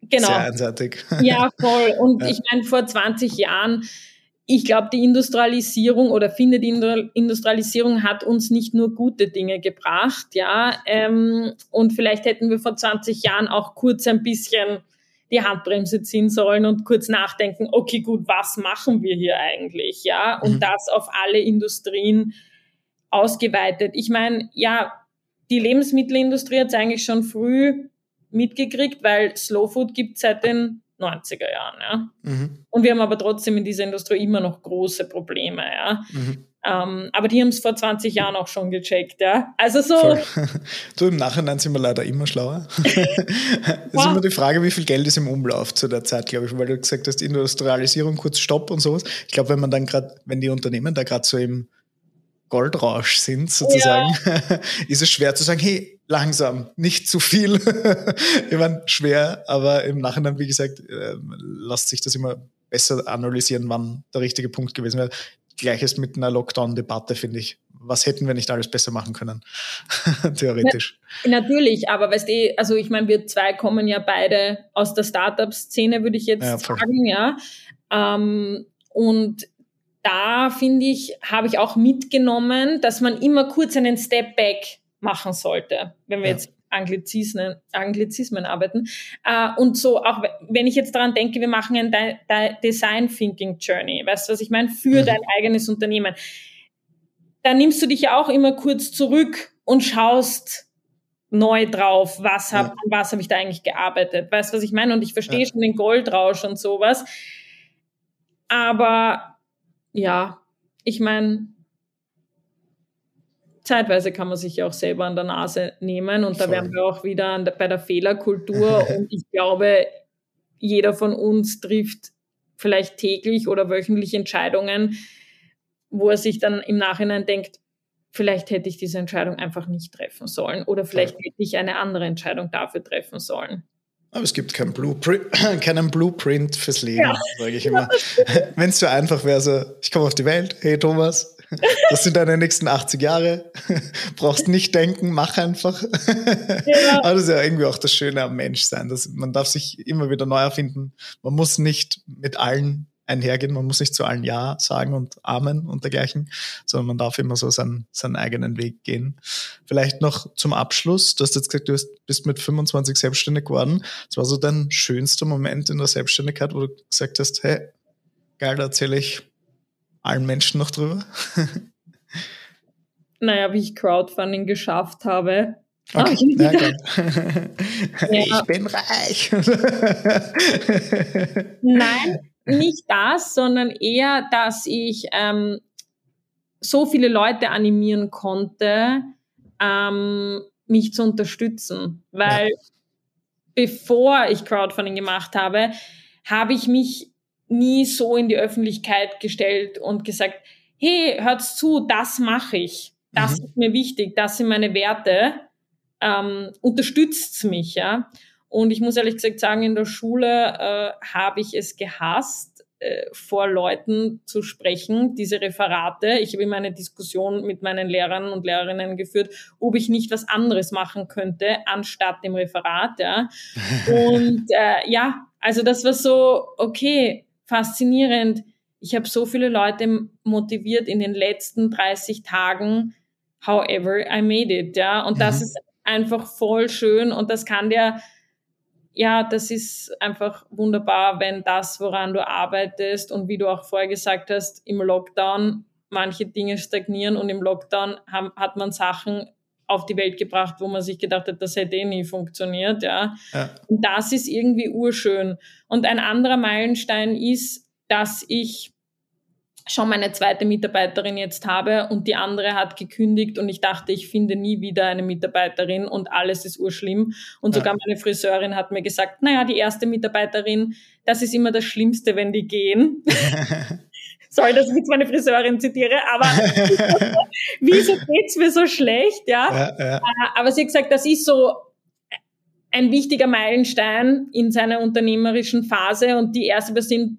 Genau. Sehr einseitig. Ja, voll. Und ja. ich meine, vor 20 Jahren, ich glaube, die Industrialisierung oder finde, die Industrialisierung hat uns nicht nur gute Dinge gebracht, ja. Ähm, und vielleicht hätten wir vor 20 Jahren auch kurz ein bisschen die Handbremse ziehen sollen und kurz nachdenken, okay, gut, was machen wir hier eigentlich, ja? Und mhm. das auf alle Industrien ausgeweitet. Ich meine, ja, die Lebensmittelindustrie hat es eigentlich schon früh mitgekriegt, weil Slow Food gibt seit den 90er Jahren. Ja? Mhm. Und wir haben aber trotzdem in dieser Industrie immer noch große Probleme. Ja? Mhm. Ähm, aber die haben es vor 20 Jahren auch schon gecheckt, ja. Also so. du, im Nachhinein sind wir leider immer schlauer. Es ist immer die Frage, wie viel Geld ist im Umlauf zu der Zeit, glaube ich, weil du gesagt hast, Industrialisierung, kurz Stopp und sowas. Ich glaube, wenn man dann gerade, wenn die Unternehmen da gerade so im Goldrausch sind, sozusagen, ja. ist es schwer zu sagen, hey, langsam, nicht zu viel. ich meine, schwer, aber im Nachhinein, wie gesagt, äh, lässt sich das immer besser analysieren, wann der richtige Punkt gewesen wäre. Gleiches mit einer Lockdown-Debatte, finde ich. Was hätten wir nicht alles besser machen können? Theoretisch. Na, natürlich, aber weißt du, also ich meine, wir zwei kommen ja beide aus der Startup-Szene, würde ich jetzt ja, sagen, ja. Ähm, und da finde ich, habe ich auch mitgenommen, dass man immer kurz einen Step back machen sollte, wenn wir ja. jetzt Anglizismen, Anglizismen arbeiten. Äh, und so, auch wenn ich jetzt daran denke, wir machen ein De De Design Thinking Journey, weißt du, was ich meine, für mhm. dein eigenes Unternehmen. Da nimmst du dich ja auch immer kurz zurück und schaust neu drauf, was habe ja. was hab ich da eigentlich gearbeitet, weißt du, was ich meine? Und ich verstehe ja. schon den Goldrausch und sowas. Aber ja, ich meine, zeitweise kann man sich ja auch selber an der Nase nehmen und Voll. da wären wir auch wieder der, bei der Fehlerkultur und ich glaube, jeder von uns trifft vielleicht täglich oder wöchentlich Entscheidungen, wo er sich dann im Nachhinein denkt, vielleicht hätte ich diese Entscheidung einfach nicht treffen sollen oder vielleicht Voll. hätte ich eine andere Entscheidung dafür treffen sollen. Aber es gibt keinen Blueprint, keinen Blueprint fürs Leben, ja. sage ich immer. Wenn es so einfach wäre, so, ich komme auf die Welt, hey Thomas, das sind deine nächsten 80 Jahre, brauchst nicht denken, mach einfach. Ja. Aber das ist ja irgendwie auch das Schöne am Menschsein, dass man darf sich immer wieder neu erfinden. Man muss nicht mit allen einhergehen. Man muss nicht zu allen Ja sagen und Amen und dergleichen, sondern man darf immer so seinen, seinen eigenen Weg gehen. Vielleicht noch zum Abschluss. Du hast jetzt gesagt, du bist mit 25 selbstständig geworden. Das war so dein schönster Moment in der Selbstständigkeit, wo du gesagt hast, hey, geil, da erzähle ich allen Menschen noch drüber. naja, wie ich Crowdfunding geschafft habe. Okay, ja, ja. Ich bin reich. Nein, nicht das, sondern eher, dass ich ähm, so viele Leute animieren konnte, ähm, mich zu unterstützen. Weil ja. bevor ich Crowdfunding gemacht habe, habe ich mich nie so in die Öffentlichkeit gestellt und gesagt, hey, hört's zu, das mache ich. Das mhm. ist mir wichtig, das sind meine Werte. Ähm, unterstützt's mich, ja. Und ich muss ehrlich gesagt sagen, in der Schule äh, habe ich es gehasst, äh, vor Leuten zu sprechen, diese Referate. Ich habe immer eine Diskussion mit meinen Lehrern und Lehrerinnen geführt, ob ich nicht was anderes machen könnte, anstatt dem Referat. Ja. Und äh, ja, also das war so, okay, faszinierend. Ich habe so viele Leute motiviert in den letzten 30 Tagen. However, I made it, ja. Und mhm. das ist einfach voll schön und das kann dir ja, das ist einfach wunderbar, wenn das, woran du arbeitest und wie du auch vorher gesagt hast, im Lockdown manche Dinge stagnieren und im Lockdown haben, hat man Sachen auf die Welt gebracht, wo man sich gedacht hat, das hätte eh nie funktioniert, ja. ja. Und das ist irgendwie urschön. Und ein anderer Meilenstein ist, dass ich schon meine zweite Mitarbeiterin jetzt habe und die andere hat gekündigt und ich dachte, ich finde nie wieder eine Mitarbeiterin und alles ist urschlimm. Und sogar meine Friseurin hat mir gesagt, naja, die erste Mitarbeiterin, das ist immer das Schlimmste, wenn die gehen. Sorry, dass ich jetzt meine Friseurin zitiere, aber wieso geht's mir so schlecht, ja? ja, ja. Äh, aber sie hat gesagt, das ist so ein wichtiger Meilenstein in seiner unternehmerischen Phase und die erste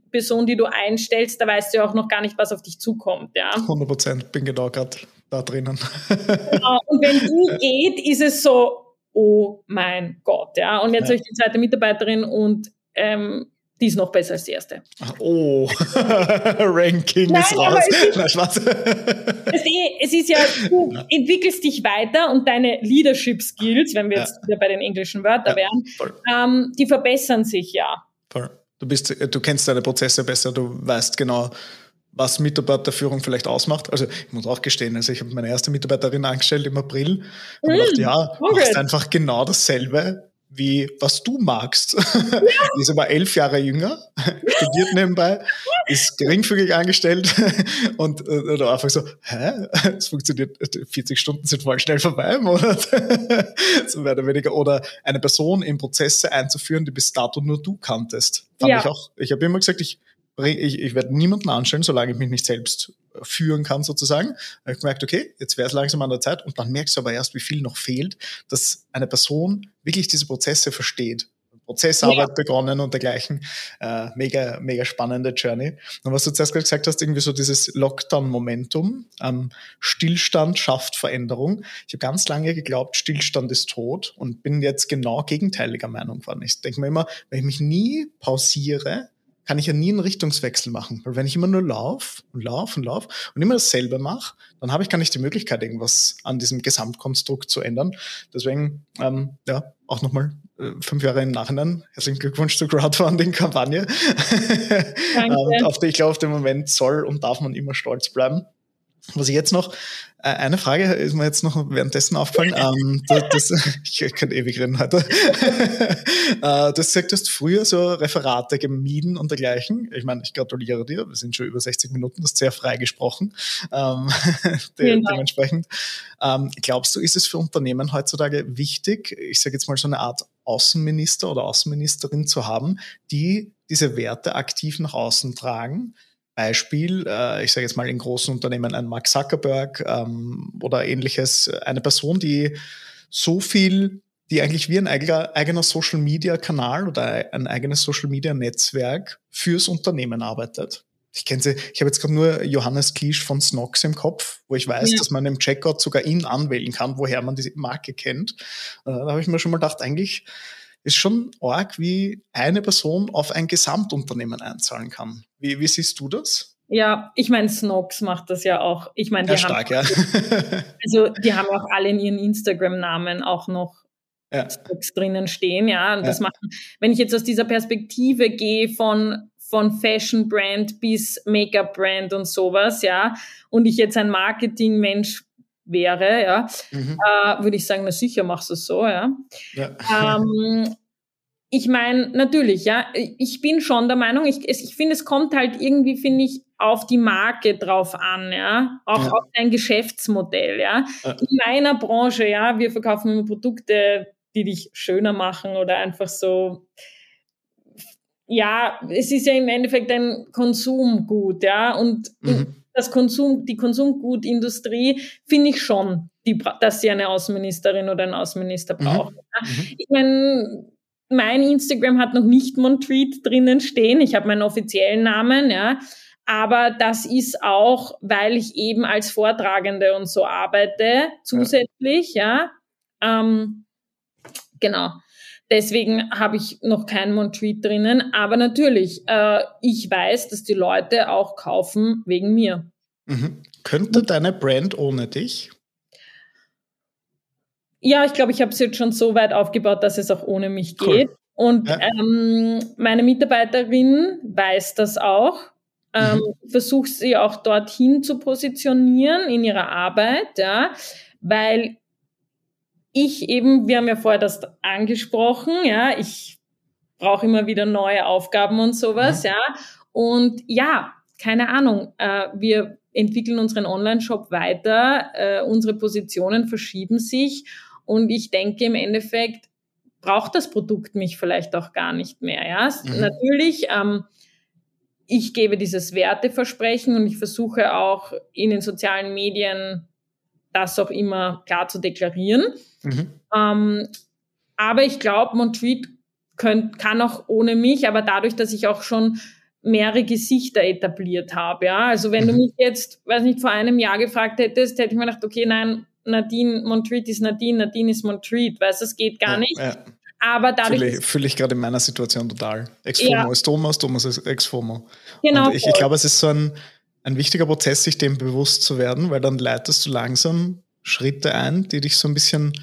Person, die du einstellst, da weißt du auch noch gar nicht, was auf dich zukommt. Ja? 100 Prozent, bin genau gerade da drinnen. genau. Und wenn die geht, ist es so, oh mein Gott. ja. Und jetzt ja. habe ich die zweite Mitarbeiterin und ähm, die ist noch besser als die erste. Oh, Ranking Nein, ist raus. Es ist, es, es ist ja, du entwickelst dich weiter und deine Leadership Skills, wenn wir jetzt ja. wieder bei den englischen Wörtern ja, wären, ähm, die verbessern sich ja. Voll. Du, bist, du kennst deine Prozesse besser, du weißt genau, was Mitarbeiterführung vielleicht ausmacht. Also ich muss auch gestehen, also ich habe meine erste Mitarbeiterin angestellt im April und mm, gedacht, ja, du machst einfach genau dasselbe wie was du magst. Ja. die ist aber elf Jahre jünger, studiert nebenbei, ist geringfügig angestellt und oder einfach so, hä? Es funktioniert, 40 Stunden sind voll schnell vorbei im Monat. so mehr oder weniger. Oder eine Person in Prozesse einzuführen, die bis dato nur du kanntest. Fand ja. ich auch. Ich habe immer gesagt, ich, ich, ich werde niemanden anstellen, solange ich mich nicht selbst führen kann sozusagen. Da habe ich gemerkt, okay, jetzt wäre es langsam an der Zeit und dann merkst du aber erst, wie viel noch fehlt, dass eine Person wirklich diese Prozesse versteht. Prozessarbeit ja. begonnen und dergleichen. Äh, mega, mega spannende Journey. Und was du zuerst gesagt hast, irgendwie so dieses Lockdown-Momentum, ähm, Stillstand schafft Veränderung. Ich habe ganz lange geglaubt, Stillstand ist tot und bin jetzt genau gegenteiliger Meinung geworden. Ich denke mir immer, wenn ich mich nie pausiere, kann ich ja nie einen Richtungswechsel machen. Weil wenn ich immer nur laufe und laufe und laufe und immer dasselbe mache, dann habe ich gar nicht die Möglichkeit, irgendwas an diesem Gesamtkonstrukt zu ändern. Deswegen, ähm, ja, auch nochmal äh, fünf Jahre im Nachhinein. Herzlichen Glückwunsch zur Crowdfunding-Kampagne. ähm, auf die ich glaube, auf den Moment soll und darf man immer stolz bleiben. Was ich jetzt noch, äh, eine Frage ist mir jetzt noch währenddessen aufgefallen. ähm, das, das, ich könnte ewig reden heute. äh, du hast gesagt, du hast früher so Referate gemieden und dergleichen. Ich meine, ich gratuliere dir. Wir sind schon über 60 Minuten, das ist sehr frei gesprochen. Ähm, de dementsprechend. Ähm, glaubst du, ist es für Unternehmen heutzutage wichtig, ich sage jetzt mal so eine Art Außenminister oder Außenministerin zu haben, die diese Werte aktiv nach außen tragen? Beispiel, äh, ich sage jetzt mal in großen Unternehmen ein Mark Zuckerberg ähm, oder ähnliches, eine Person, die so viel, die eigentlich wie ein eigener, eigener Social Media Kanal oder ein eigenes Social Media Netzwerk fürs Unternehmen arbeitet. Ich kenne sie, ich habe jetzt gerade nur Johannes Klisch von Snox im Kopf, wo ich weiß, ja. dass man im Checkout sogar ihn anwählen kann, woher man diese Marke kennt. Äh, da habe ich mir schon mal gedacht, eigentlich ist schon arg, wie eine Person auf ein Gesamtunternehmen einzahlen kann. Wie, wie siehst du das? Ja, ich meine, Snox macht das ja auch. Ich meine, die ja, haben, stark, ja. also die haben auch alle in ihren Instagram-Namen auch noch ja. Snox drinnen stehen, ja. Und das ja. machen, wenn ich jetzt aus dieser Perspektive gehe von von Fashion Brand bis Make-up Brand und sowas, ja, und ich jetzt ein Marketing-Mensch wäre, ja, mhm. äh, würde ich sagen, na sicher machst du es so, ja. ja. Ähm, ich meine, natürlich, ja, ich bin schon der Meinung, ich, ich finde, es kommt halt irgendwie, finde ich, auf die Marke drauf an, ja, auch ja. auf dein Geschäftsmodell, ja. ja. In meiner Branche, ja, wir verkaufen immer Produkte, die dich schöner machen oder einfach so ja, es ist ja im Endeffekt ein Konsumgut, ja, und mhm. Das Konsum, die Konsumgutindustrie finde ich schon, die, dass sie eine Außenministerin oder einen Außenminister mhm. braucht. Mhm. Ich meine, mein Instagram hat noch nicht Montreat drinnen stehen. Ich habe meinen offiziellen Namen, ja. Aber das ist auch, weil ich eben als Vortragende und so arbeite, zusätzlich, ja. ja. Ähm, genau. Deswegen habe ich noch keinen Montreat drinnen. Aber natürlich, äh, ich weiß, dass die Leute auch kaufen wegen mir. Mhm. Könnte deine Brand ohne dich? Ja, ich glaube, ich habe es jetzt schon so weit aufgebaut, dass es auch ohne mich geht. Cool. Und ja. ähm, meine Mitarbeiterin weiß das auch. Ähm, mhm. Versucht sie auch dorthin zu positionieren in ihrer Arbeit, ja, weil ich eben, wir haben ja vorher das angesprochen, ja, ich brauche immer wieder neue Aufgaben und sowas, mhm. ja. Und ja, keine Ahnung, äh, wir entwickeln unseren Online-Shop weiter, äh, unsere Positionen verschieben sich und ich denke im Endeffekt braucht das Produkt mich vielleicht auch gar nicht mehr, ja. Mhm. Natürlich, ähm, ich gebe dieses Werteversprechen und ich versuche auch in den sozialen Medien das auch immer klar zu deklarieren. Mhm. Ähm, aber ich glaube, Montreat könnt, kann auch ohne mich, aber dadurch, dass ich auch schon mehrere Gesichter etabliert habe. Ja, also wenn mhm. du mich jetzt, weiß nicht, vor einem Jahr gefragt hättest, hätte ich mir gedacht, okay, nein, Nadine Montreat ist Nadine, Nadine ist Montreat, weißt du, das geht gar ja, nicht. Ja. Aber dadurch. Fühle ich, fühl ich gerade in meiner Situation total. Ex-FOMO ja. ist Thomas, Thomas ist Ex-FOMO. Genau. Und ich, ich glaube, es ist so ein, ein wichtiger Prozess, sich dem bewusst zu werden, weil dann leitest du langsam Schritte ein, die dich so ein bisschen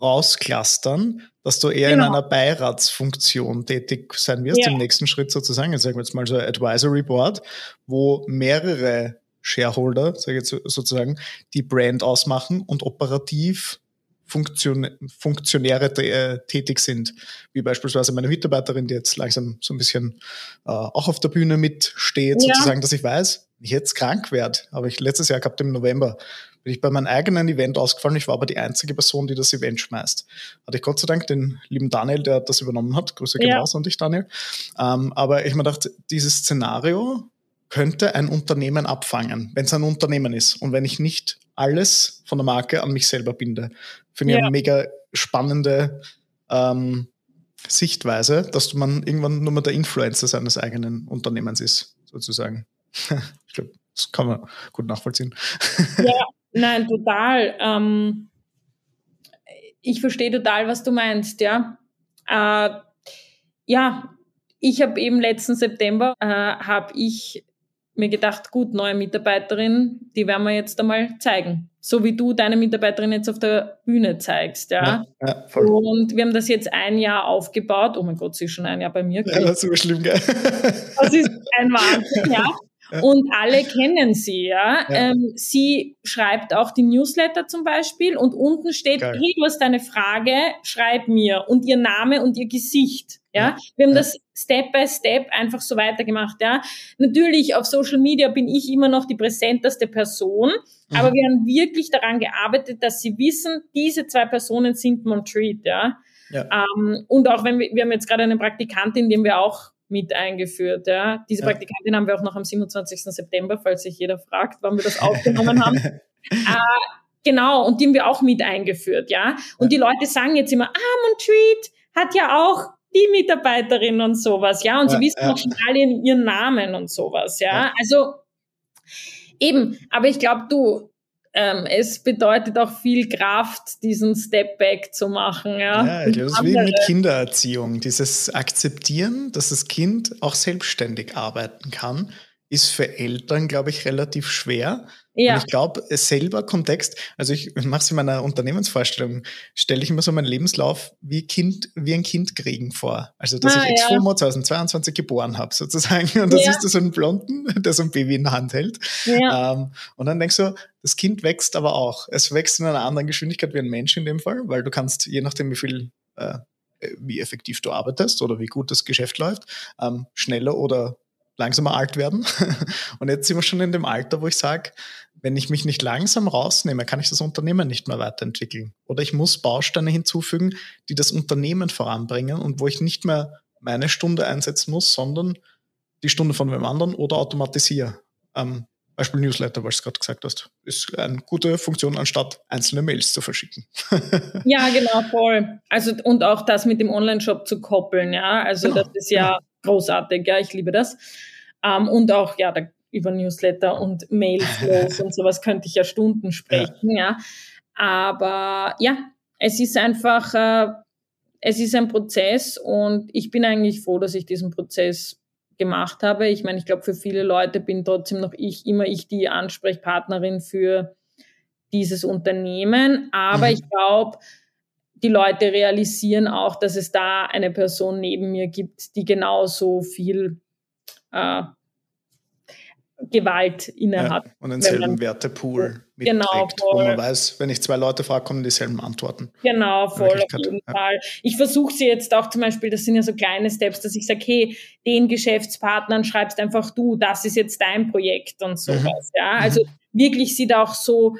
rausklustern, dass du eher genau. in einer Beiratsfunktion tätig sein wirst, ja. im nächsten Schritt sozusagen. Jetzt sagen wir jetzt mal so Advisory Board, wo mehrere Shareholder, sage ich jetzt sozusagen, die Brand ausmachen und operativ Funktion, Funktionäre äh, tätig sind, wie beispielsweise meine Mitarbeiterin, die jetzt langsam so ein bisschen äh, auch auf der Bühne mitsteht, ja. sozusagen, dass ich weiß, ich jetzt krank werde, habe ich letztes Jahr gehabt im November, bin ich bei meinem eigenen Event ausgefallen. Ich war aber die einzige Person, die das Event schmeißt. Hatte ich Gott sei Dank den lieben Daniel, der das übernommen hat. Grüße ja. raus an dich, Daniel. Ähm, aber ich mir dachte, dieses Szenario könnte ein Unternehmen abfangen, wenn es ein Unternehmen ist und wenn ich nicht alles von der Marke an mich selber binde. Finde ich ja. eine mega spannende ähm, Sichtweise, dass man irgendwann nur mal der Influencer seines eigenen Unternehmens ist, sozusagen. ich glaube, das kann man gut nachvollziehen. Ja, nein, total. Ähm, ich verstehe total, was du meinst, ja. Äh, ja, ich habe eben letzten September äh, habe ich mir gedacht, gut, neue Mitarbeiterin, die werden wir jetzt einmal zeigen. So wie du deine Mitarbeiterin jetzt auf der Bühne zeigst, ja. ja, ja voll. Und wir haben das jetzt ein Jahr aufgebaut. Oh mein Gott, sie ist schon ein Jahr bei mir. Ja, das ist so schlimm, gell? Das ist ein Wahnsinn, ja. Und alle kennen sie, ja. ja. Ähm, sie schreibt auch die Newsletter zum Beispiel und unten steht, Geil. hey, du hast eine Frage, schreib mir und ihr Name und ihr Gesicht. Ja, wir haben ja. das Step by Step einfach so weitergemacht. Ja, natürlich auf Social Media bin ich immer noch die präsenteste Person, mhm. aber wir haben wirklich daran gearbeitet, dass sie wissen, diese zwei Personen sind Montreat. Ja, ja. Ähm, und auch wenn wir, wir haben jetzt gerade eine Praktikantin, die haben wir auch mit eingeführt. Ja. Diese ja. Praktikantin haben wir auch noch am 27. September, falls sich jeder fragt, wann wir das aufgenommen haben. äh, genau, und die haben wir auch mit eingeführt. Ja. Und die Leute sagen jetzt immer, ah, Montreat hat ja auch die Mitarbeiterin und sowas, ja, und ja, sie wissen ja. auch schon alle ihren Namen und sowas, ja. ja. Also eben, aber ich glaube, du, ähm, es bedeutet auch viel Kraft, diesen Step Back zu machen. Ja, ja ich glaube, das ist wie mit Kindererziehung. Dieses Akzeptieren, dass das Kind auch selbstständig arbeiten kann, ist für Eltern, glaube ich, relativ schwer. Ja. Und ich glaube, selber Kontext, also ich mache es in meiner Unternehmensvorstellung, stelle ich immer so meinen Lebenslauf wie Kind, wie ein Kind kriegen vor. Also, dass ah, ich ja. Exfomo 2022 geboren habe, sozusagen. Und das ja. ist so ein Blonden, der so ein Baby in der Hand hält. Ja. Ähm, und dann denkst du, das Kind wächst aber auch. Es wächst in einer anderen Geschwindigkeit wie ein Mensch in dem Fall, weil du kannst, je nachdem, wie viel äh, wie effektiv du arbeitest oder wie gut das Geschäft läuft, ähm, schneller oder langsamer alt werden. Und jetzt sind wir schon in dem Alter, wo ich sage, wenn ich mich nicht langsam rausnehme, kann ich das Unternehmen nicht mehr weiterentwickeln. Oder ich muss Bausteine hinzufügen, die das Unternehmen voranbringen und wo ich nicht mehr meine Stunde einsetzen muss, sondern die Stunde von wem anderen oder automatisiere. Ähm, Beispiel Newsletter, was du gerade gesagt hast, ist eine gute Funktion, anstatt einzelne Mails zu verschicken. ja, genau, voll. Also und auch das mit dem Online-Shop zu koppeln, ja. Also genau, das ist ja genau. großartig, ja, ich liebe das. Ähm, und auch, ja, da, über Newsletter und Mailflows und sowas könnte ich ja Stunden sprechen, ja. ja. Aber ja, es ist einfach, äh, es ist ein Prozess und ich bin eigentlich froh, dass ich diesen Prozess gemacht habe. Ich meine, ich glaube, für viele Leute bin trotzdem noch ich, immer ich die Ansprechpartnerin für dieses Unternehmen. Aber mhm. ich glaube, die Leute realisieren auch, dass es da eine Person neben mir gibt, die genauso viel äh, Gewalt inne ja, hat. Und denselben Wertepool genau, mitträgt, genau, wo man weiß, wenn ich zwei Leute frage, kommen dieselben Antworten. Genau, voll, auf jeden ja. Fall. Ich versuche sie jetzt auch zum Beispiel, das sind ja so kleine Steps, dass ich sage, hey, den Geschäftspartnern schreibst einfach du, das ist jetzt dein Projekt und sowas. Mhm. Ja, also mhm. wirklich sie da auch so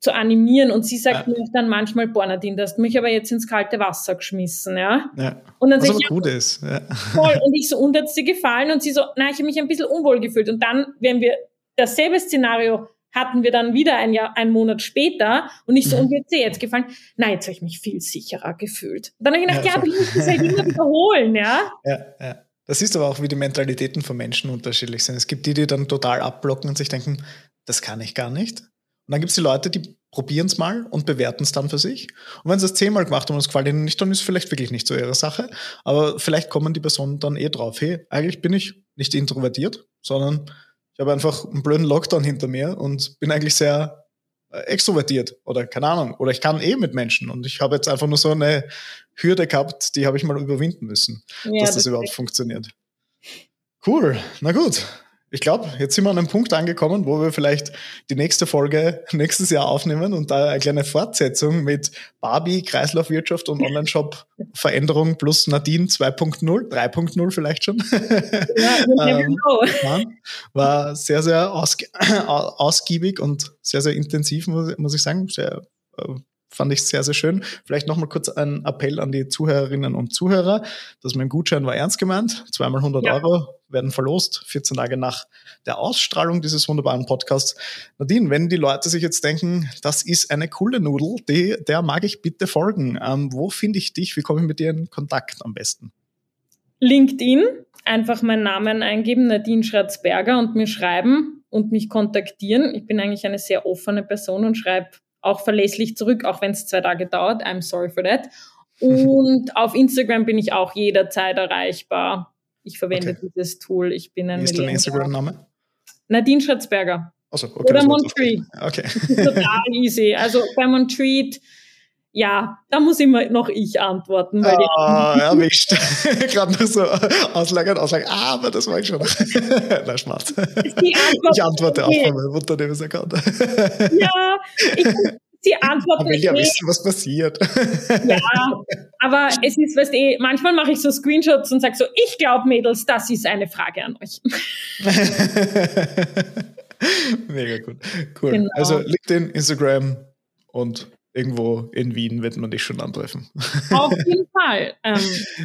zu animieren. Und sie sagt ja. mir dann manchmal, boah, Nadine, du hast mich aber jetzt ins kalte Wasser geschmissen, ja. ja. Und dann Was aber ich, gut ist. Ja. Voll. Und ich so, und hat dir gefallen? Und sie so, nein, ich habe mich ein bisschen unwohl gefühlt. Und dann, wenn wir dasselbe Szenario hatten wir dann wieder ein Jahr, einen Monat später und ich so, und wird dir jetzt gefallen? Nein, jetzt habe ich mich viel sicherer gefühlt. Und dann habe ich gedacht, ja, ja aber ich muss das halt immer wiederholen, ja. Ja, ja. Das ist aber auch, wie die Mentalitäten von Menschen unterschiedlich sind. Es gibt die, die dann total abblocken und sich denken, das kann ich gar nicht. Und dann gibt es die Leute, die probieren es mal und bewerten es dann für sich. Und wenn sie es zehnmal gemacht haben und es gefällt ihnen nicht, dann ist es vielleicht wirklich nicht so ihre Sache. Aber vielleicht kommen die Personen dann eh drauf, hey, eigentlich bin ich nicht introvertiert, sondern ich habe einfach einen blöden Lockdown hinter mir und bin eigentlich sehr äh, extrovertiert oder keine Ahnung. Oder ich kann eh mit Menschen und ich habe jetzt einfach nur so eine Hürde gehabt, die habe ich mal überwinden müssen, ja, dass das, das überhaupt funktioniert. Cool, na gut ich glaube, jetzt sind wir an einem Punkt angekommen, wo wir vielleicht die nächste Folge nächstes Jahr aufnehmen und da eine kleine Fortsetzung mit Barbie, Kreislaufwirtschaft und Online-Shop Veränderung plus Nadine 2.0, 3.0 vielleicht schon. Ja, ähm, genau. war sehr, sehr ausg ausgiebig und sehr, sehr intensiv, muss, muss ich sagen. Sehr, äh, fand ich sehr, sehr schön. Vielleicht nochmal kurz ein Appell an die Zuhörerinnen und Zuhörer. dass mein Gutschein war ernst gemeint. Zweimal 100 ja. Euro werden verlost, 14 Tage nach der Ausstrahlung dieses wunderbaren Podcasts. Nadine, wenn die Leute sich jetzt denken, das ist eine coole Nudel, die, der mag ich bitte folgen. Ähm, wo finde ich dich? Wie komme ich mit dir in Kontakt am besten? LinkedIn, einfach meinen Namen eingeben, Nadine Schratzberger und mir schreiben und mich kontaktieren. Ich bin eigentlich eine sehr offene Person und schreibe auch verlässlich zurück, auch wenn es zwei Tage dauert. I'm sorry for that. Und auf Instagram bin ich auch jederzeit erreichbar. Ich verwende okay. dieses Tool. Ich bin ein Wie ist dein Instagram-Name? Nadine Schratzberger. Also, okay, Oder Montreat. Okay. total easy. Also bei Montreat ja, da muss immer noch ich antworten. Weil ah, erwischt. Gerade noch so auslagern, auslagern. Ah, aber das war ich schon. Na, Spaß. Ich antworte okay. auch von meinem Unternehmensaccount. ja, ich, sie antworten. Ich will ja wissen, was passiert. ja, aber es ist, weißt du, manchmal mache ich so Screenshots und sage so, ich glaube, Mädels, das ist eine Frage an euch. Mega gut. Cool. Genau. Also LinkedIn, Instagram und irgendwo in Wien wird man dich schon antreffen. Auf jeden Fall. Ähm,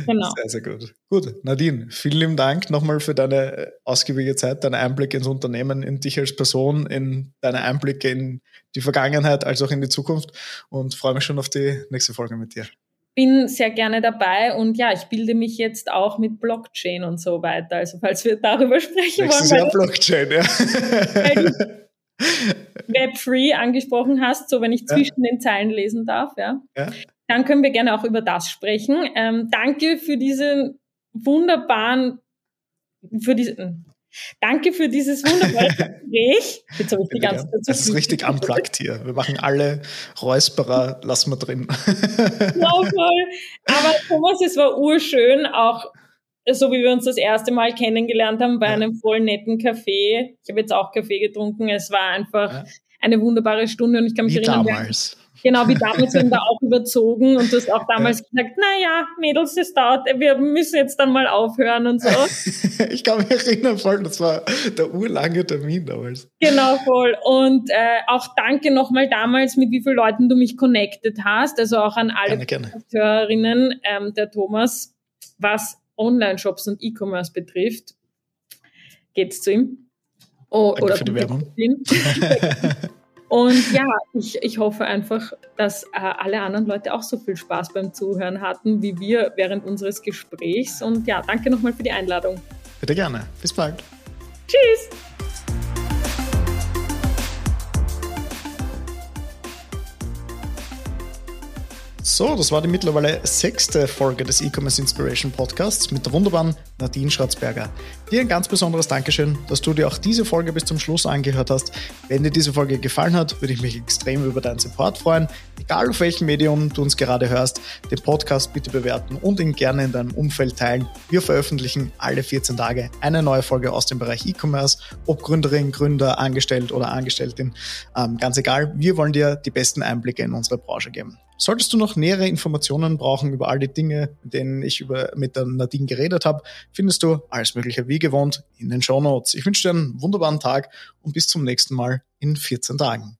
genau. Sehr, sehr gut. Gut, Nadine, vielen lieben Dank nochmal für deine äh, ausgiebige Zeit, deinen Einblick ins Unternehmen, in dich als Person, in deine Einblicke in die Vergangenheit als auch in die Zukunft und freue mich schon auf die nächste Folge mit dir. Bin sehr gerne dabei und ja, ich bilde mich jetzt auch mit Blockchain und so weiter. Also falls wir darüber sprechen Nächstes wollen. Jahr Blockchain, ja. Web-Free angesprochen hast, so wenn ich zwischen ja. den Zeilen lesen darf, ja. ja. Dann können wir gerne auch über das sprechen. Ähm, danke für diesen wunderbaren, für diesen, Danke für dieses wunderbare Gespräch. Jetzt habe ich die ganze Zeit Das ist richtig unplugged hier. Wir machen alle Räusperer, lassen wir drin. Ja, voll. Aber Thomas, es war urschön, auch so wie wir uns das erste Mal kennengelernt haben, bei ja. einem voll netten Café. Ich habe jetzt auch Kaffee getrunken. Es war einfach ja. eine wunderbare Stunde und ich kann mich wie erinnern. Damals. genau, wie damals wir haben da auch überzogen und du hast auch damals ja. gesagt, naja, Mädels, das dauert, wir müssen jetzt dann mal aufhören und so. ich kann mich erinnern voll, das war der urlange Termin damals. Genau, voll. Und äh, auch danke nochmal damals, mit wie vielen Leuten du mich connected hast. Also auch an alle. Hörerinnen, ähm, der Thomas, was Online-Shops und E-Commerce betrifft, geht's zu ihm. Oh, Danke oder für die Werbung. Und ja, ich, ich hoffe einfach, dass äh, alle anderen Leute auch so viel Spaß beim Zuhören hatten wie wir während unseres Gesprächs. Und ja, danke nochmal für die Einladung. Bitte gerne. Bis bald. Tschüss. So, das war die mittlerweile sechste Folge des E-Commerce Inspiration Podcasts mit der wunderbaren Nadine Schratzberger. Dir ein ganz besonderes Dankeschön, dass du dir auch diese Folge bis zum Schluss angehört hast. Wenn dir diese Folge gefallen hat, würde ich mich extrem über deinen Support freuen. Egal auf welchem Medium du uns gerade hörst, den Podcast bitte bewerten und ihn gerne in deinem Umfeld teilen. Wir veröffentlichen alle 14 Tage eine neue Folge aus dem Bereich E-Commerce, ob Gründerin, Gründer, Angestellt oder Angestellten, ähm, ganz egal. Wir wollen dir die besten Einblicke in unsere Branche geben. Solltest du noch nähere Informationen brauchen über all die Dinge, mit denen ich über, mit der Nadine geredet habe, findest du alles Mögliche wie gewohnt in den Show Notes. Ich wünsche dir einen wunderbaren Tag und bis zum nächsten Mal in 14 Tagen.